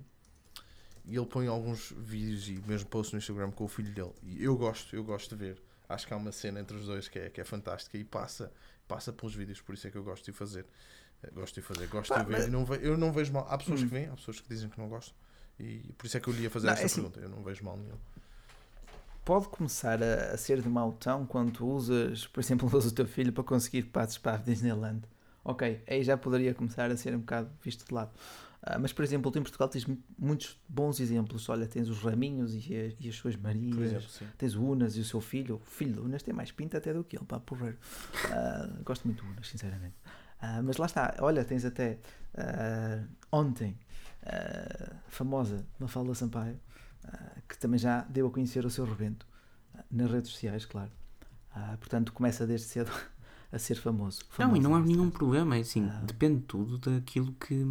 e ele põe alguns vídeos e mesmo posts no Instagram com o filho dele. E eu gosto, eu gosto de ver. Acho que há uma cena entre os dois que é, que é fantástica e passa, passa pelos vídeos, por isso é que eu gosto de fazer. Eh, Gosto de fazer, gosto Pá, de ver. mas- não ve- eu não vejo mal. Há pessoas Hum. que vêm, há pessoas que dizem que não gostam. E por isso é que eu lhe ia fazer Não, esta é assim- pergunta. Eu não vejo mal nenhum. Pode começar a, a ser de mau tom quando tu usas, por exemplo, usas o teu filho para conseguir passos para a Disneyland. Ok, aí já poderia começar a ser um bocado visto de lado. Ah, mas, por exemplo, tu em Portugal tens mu- muitos bons exemplos. Olha, tens os Raminhos e, as- e as suas Marias. Por exemplo. Tens o Unas e o seu filho. O filho do Unas tem mais pinta até do que ele, pá, porreiro. Ah, gosto muito do Unas, sinceramente. Ah, mas lá está, olha, tens até ontem a famosa Mafalda Sampaio, que também já deu a conhecer o seu rebento ah, nas redes sociais, claro. Ah, portanto, começa desde cedo a ser famoso. Não, e não há nenhum neste problema, é assim, Ah. depende tudo daquilo que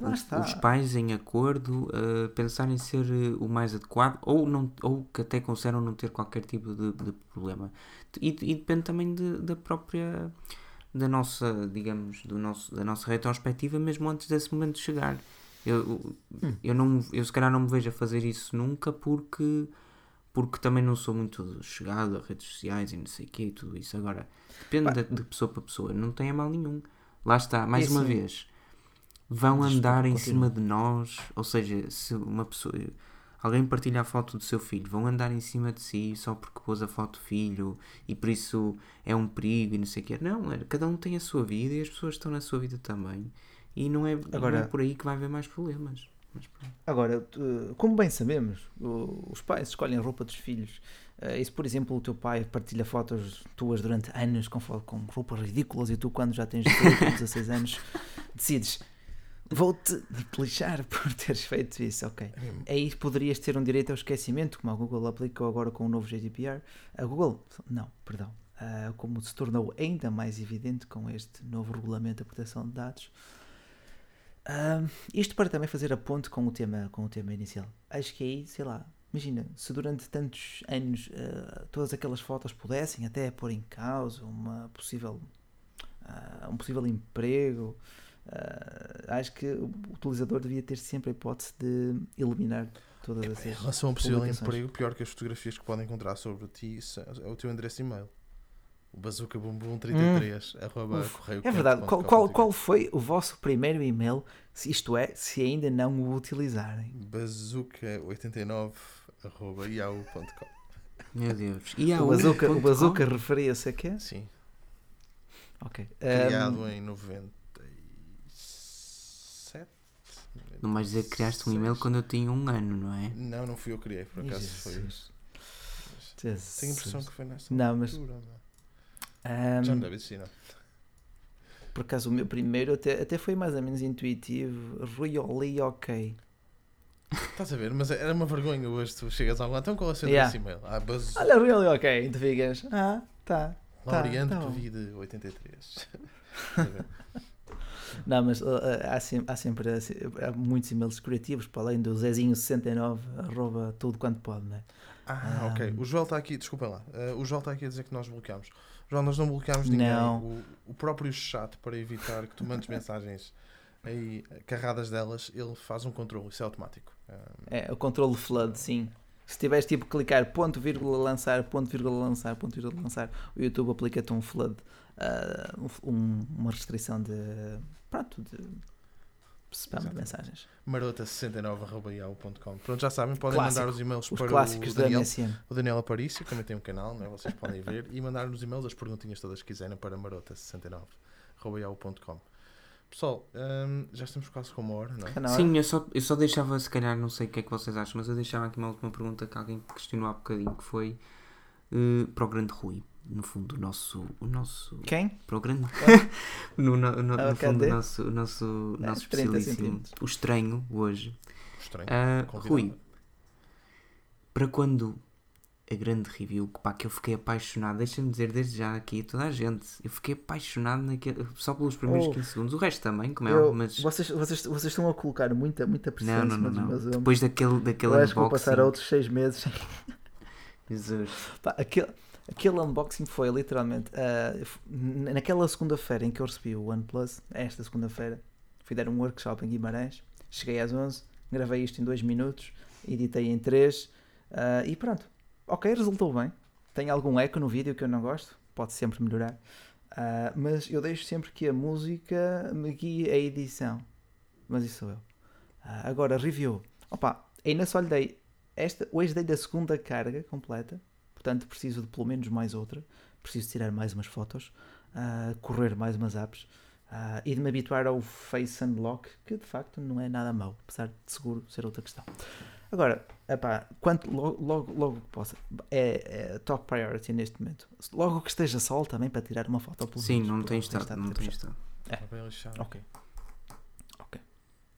os, os pais em acordo uh, pensarem ser uh, o mais adequado ou, não, ou que até consideram não ter qualquer tipo de, de problema. E, e depende também de- da própria, da nossa, digamos, do nosso, da nossa retrospectiva mesmo antes desse momento chegar. Eu, Hum. eu, não, eu se calhar não me vejo a fazer isso nunca porque porque também não sou muito chegado a redes sociais e não sei o que e tudo isso. Agora, depende de, de pessoa para pessoa, não tem a mal nenhum. Lá está, mais E uma vez, vão Desculpa, andar em continua. cima de nós, ou seja, se uma pessoa, alguém partilha a foto do seu filho, vão andar em cima de si só porque pôs a foto do filho e por isso é um perigo e não sei o que. Não, é, cada um tem a sua vida e as pessoas estão na sua vida também. E não é, não Agora- é por aí que vai haver mais problemas. Agora, como bem sabemos, os pais escolhem a roupa dos filhos. Eh, E se, por exemplo, o teu pai partilha fotos tuas durante anos com, com roupas ridículas e tu, quando já tens 18 ou 16 anos, decides vou-te lixar por teres feito isso, ok. Aí poderias ter um direito ao esquecimento, como a Google aplicou agora com o novo GDPR. A Google, não, perdão, ah, como se tornou ainda mais evidente com este novo regulamento da proteção de dados. Isto para também fazer a ponte com o tema, com o tema inicial. Acho que aí, sei lá, imagina, se durante tantos anos ah, todas aquelas fotos pudessem até pôr em causa uma possível, ah, um possível emprego, ah, acho que o utilizador devia ter sempre a hipótese de eliminar todas Em essas. relação a um possível emprego, pior que as fotografias que podem encontrar sobre ti é o teu endereço de e-mail. O bazookabumbum33 arroba Hum. Uf, correio É verdade. Qual, qual, qual foi o vosso primeiro e-mail? Se isto é, se ainda não o utilizarem. bazooka89 arroba yahoo.com Meu Deus. E há O bazooka, o bazooka referia-se a quê? Sim. Ok. Criado Um, em 97. Não vais dizer que criaste um e-mail 96. quando eu tinha um ano, não é? Não, não fui eu que criei, por acaso foi. Jesus. Tenho a impressão que foi nessa Não, mas- altura. não. Um, Já não deve não. por acaso o meu primeiro até, até foi mais ou menos intuitivo. Really ok. Estás a ver? Mas era uma vergonha hoje. Tu chegas a algum. Então qual é o seu Yeah. e-mail? Ah, buzz. Olha, really ok. E tu ficas, ah, tá. Laureano tá bom. Covid 83. Estás a ver? Não, mas uh, uh, há, sempre, há sempre há muitos e-mails criativos para além do Zezinho69, arroba tudo quanto pode, né? Ah, Ah. ok. O Joel está aqui, desculpem lá. eh, o Joel está aqui a dizer que nós bloqueámos. Joel, nós não bloqueámos ninguém. Não. O, o próprio chat, para evitar que tu mandes mensagens aí carradas delas, ele faz um controle. Isso é automático. Ah, É, o controle flood, sim. Se tiveres tipo clicar ponto, vírgula, lançar, ponto, vírgula, lançar, ponto, vírgula, lançar, o YouTube aplica-te um flood, um- um- uma restrição de, pronto, de spam de Exatamente. mensagens. marota69.com. Pronto, já sabem, podem Clássico. mandar os e-mails Os para clássicos o da Daniel, MSN. o Daniel Aparício, que também tem um canal, não é? vocês podem ver, e mandar nos e-mails as perguntinhas todas que quiserem para marota69.com. Pessoal, hum, já estamos quase com uma hora, não é? Sim, eu só, eu só deixava, se calhar, não sei o que é que vocês acham, mas eu deixava aqui uma última pergunta que alguém questionou há bocadinho, que foi eh, para o grande Rui. No fundo, o nosso. O nosso Quem? para o grande. no, no, no, no Ah, fundo, o nosso, o nosso, o É, nosso 30 especialíssimo. O estranho, hoje. Estranho. Ah, Convidado. Rui, para quando a grande review, que pá, que eu fiquei apaixonado, deixa-me dizer desde já aqui a toda a gente, eu fiquei apaixonado naquele, só pelos primeiros Oh. 15 segundos, o resto também, como é Eu- mas vocês, vocês, vocês estão a colocar muita, muita pressão não, não, não, não. Depois daquele, daquele Eu acho que vou unboxing, passar outros seis meses. Jesus. Pá, aquele, aquele unboxing foi literalmente n- naquela segunda-feira em que eu recebi o OnePlus, esta segunda-feira, fui dar um workshop em Guimarães, cheguei às 11, gravei isto em 2 minutos, editei em 3 e pronto. Ok, resultou bem. Tem algum eco no vídeo que eu não gosto, pode sempre melhorar, Ah, mas eu deixo sempre que a música me guie a edição. Mas isso sou eu. Ah, agora, review. Opa, ainda só lhe dei esta, hoje dei-lhe a segunda carga completa, portanto preciso de pelo menos mais outra. Preciso tirar mais umas fotos, ah, correr mais umas apps ah, e de me habituar ao Face Unlock, que de facto não é nada mau, apesar de seguro ser outra questão. Agora, epá, quanto, logo, logo, logo que possa, é, é top priority neste momento. Logo que esteja sol também para tirar uma foto pelo Sim, menos, não tem estado, estado não tem estado. É. Lixado. Ok.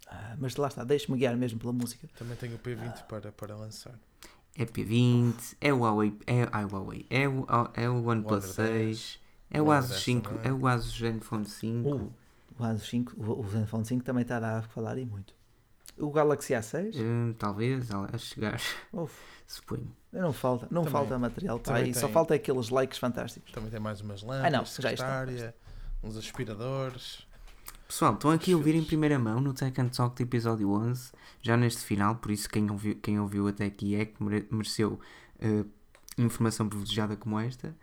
Ah, mas lá está, deixe-me guiar mesmo pela música. Também tenho o P20 para, para lançar. É P20, é o Huawei, é, ai, Huawei, é o, é o OnePlus Honor 10, 6, é o Honor Asus 10 5, também. é o Asus Zenfone 5. Uh, o Asus 5, o, o Zenfone 5 também está a dar a falar e muito. O Galaxy A6, Hum, talvez a chegar, uf, suponho. não falta, não Também- falta material para também aí, só falta aqueles likes fantásticos. Também tem mais umas Ah, lâmpadas, não, já está, já secretária, uns aspiradores. Pessoal, estão aqui a ouvir em primeira mão no Tech and Talk de episódio 11, já neste final, por isso quem ouviu, quem ouviu até aqui é que mere- mereceu eh, informação privilegiada como esta.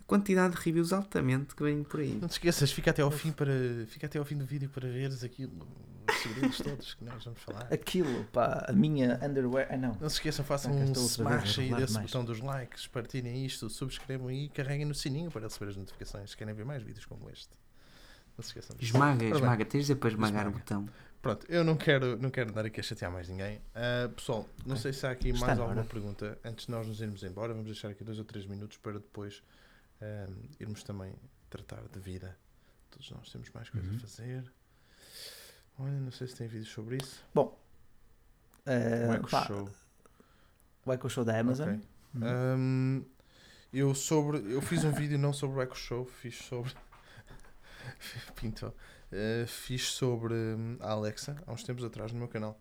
A quantidade de reviews altamente que vem por aí. Não te esqueças, fica até ao fim para fica até ao fim do vídeo para veres aquilo, os segredos todos que nós vamos falar. Aquilo, pá, a minha underwear. Ah, não. Não se esqueçam, façam Ah, um smash aí desse demais. botão dos likes, partilhem isto, subscrevam e carreguem no sininho para receber as notificações se querem ver mais vídeos como este. Não se esqueçam disso. Esmaga, Ora bem, esmaga, tens de dizer para esmagar o Esmaga. botão. Pronto, eu não quero, não quero andar aqui a chatear mais ninguém. Ah, pessoal, não Ok. sei se há aqui Está mais alguma hora. pergunta antes de nós nos irmos embora. Vamos deixar aqui dois ou três minutos para depois ah, irmos também tratar de vida. Todos nós temos mais coisas Uhum. a fazer. Olha, não sei se tem vídeos sobre isso. Ah, o Echo pá, Show. o Echo Show da Amazon. Ok. Hum. Hum, eu sobre eu fiz um vídeo não sobre o Echo Show, fiz sobre Pinto. Uh, fiz sobre hum, a Alexa há uns tempos atrás no meu canal.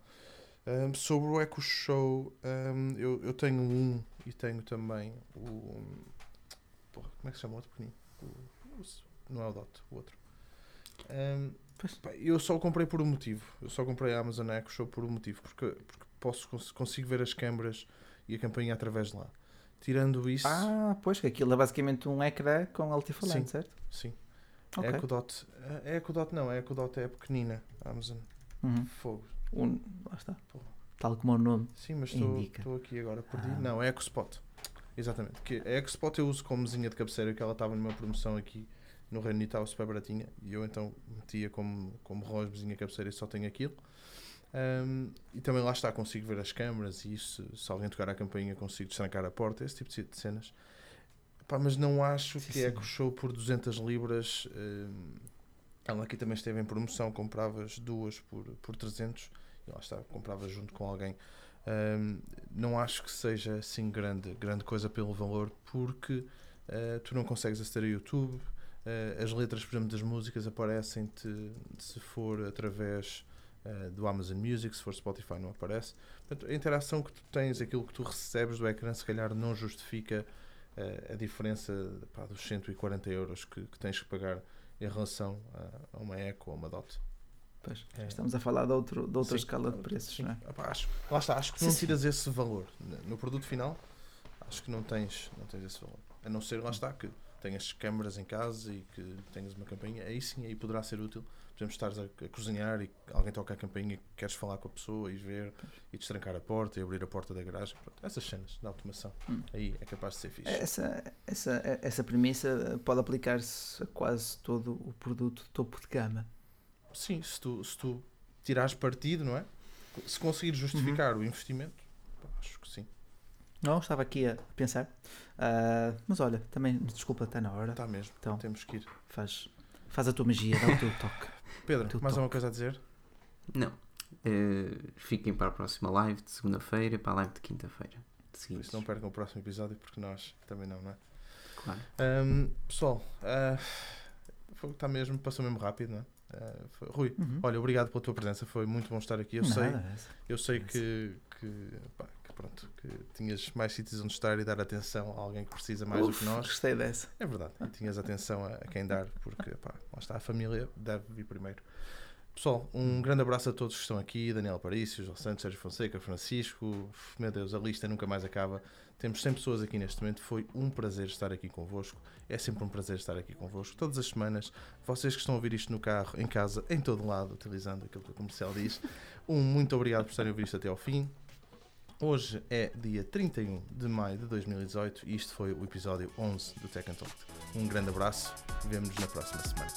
Hum, sobre o Echo Show, hum, eu, eu tenho um e tenho também o. hum, porra, como é que se chama o outro pequenino? O- o- não é o Dot, o outro. Pá, eu só o comprei por um motivo. Eu só comprei a Amazon Echo Show por um motivo. Porque, porque posso, cons- consigo ver as câmaras e a campainha através de lá. Tirando isso, Ah, pois, que aquilo é basicamente um ecrã com altifalante, Sim. certo? sim. Ok. A Echo Dot, a Echo Dot não, a Echo Dot é pequenina. a Amazon Uhum. Fogo. Um, lá está. Porra. Tal como o nome. Sim, mas estou aqui agora perdido. Ah. Não, é Echo Spot. Exatamente. Que a Expot eu uso como mesinha de cabeceira, que ela estava numa promoção aqui no Reino Unido, estava super baratinha, e eu então metia como, como relógio mesinha de cabeceira e só tenho aquilo. Um, e também lá está, consigo ver as câmaras e isso, se alguém tocar a campainha consigo destrancar a porta, esse tipo de cenas. Pá, mas não acho Sim, que sim. é que o show por 200 libras. um, ela aqui também esteve em promoção, compravas duas por, por 300 e lá está, compravas junto com alguém. Um, não acho que seja assim grande, grande coisa pelo valor, porque uh, tu não consegues aceder a YouTube. uh, as letras, por exemplo, das músicas aparecem-te se for através uh, do Amazon Music, se for Spotify, não aparece. Portanto, a interação que tu tens, aquilo que tu recebes do ecrã, se calhar não justifica a diferença pá, dos 140 euros que, que tens que pagar em relação a, a uma Eco ou uma Dot. Pois, É. Estamos a falar de, outro, de outra Sim. escala de preços, Sim. não é? Ah, pá, acho, lá está, acho que Sim, não tiras esse valor no produto final. Acho que não tens, não tens esse valor. A não ser, lá está, que tenhas câmaras em casa e que tenhas uma campainha. Aí sim, aí poderá ser útil. Por exemplo, estares a, a cozinhar e alguém toca a campainha e queres falar com a pessoa e ver e destrancar a porta e abrir a porta da garagem. Pronto, essas cenas de automação. Hum. Aí é capaz de ser fixe. Essa, essa, essa premissa pode aplicar-se a quase todo o produto de topo de gama. Sim, se tu, se tu tirares partido, não é? Se conseguires justificar Uhum. o investimento, acho que sim. Não, estava aqui a pensar. Ah, mas olha, também, desculpa, está na hora. Está mesmo. Então. Temos que ir. Faz, faz a tua magia, dá o teu toque. Pedro, Tu mais toque. alguma coisa a dizer? Não. Eh, fiquem para a próxima live de segunda-feira e para a live de quinta-feira. Seguinte. isso não percam o próximo episódio, porque nós também não, não é? Claro. Ahm, pessoal, ah, foi- está mesmo, passou mesmo rápido, não é? Ah, foi- Rui, Uhum. olha, obrigado pela tua presença, foi muito bom estar aqui. Eu sei, Nada, essa. eu sei que, que, pá, que pronto, que tinhas mais sítios onde estar e dar atenção a alguém que precisa mais do Uf, que nós. Gostei dessa. É verdade, e tinhas atenção a, a quem dar, porque pá, lá está, a família deve vir primeiro. Pessoal, um grande abraço a todos que estão aqui: Daniel Parício, João Santos, Sérgio Fonseca, Francisco. Meu Deus, a lista nunca mais acaba. Temos 100 pessoas aqui neste momento. Foi um prazer estar aqui convosco. É sempre um prazer estar aqui convosco. Todas as semanas, vocês que estão a ouvir isto no carro, em casa, em todo lado, utilizando aquilo que o comercial diz. Um muito obrigado por estarem a ouvir isto até ao fim. Hoje é dia 31 de maio de 2018 e isto foi o episódio 11 do Tech Talk. Um grande abraço, e vemos nos na próxima semana.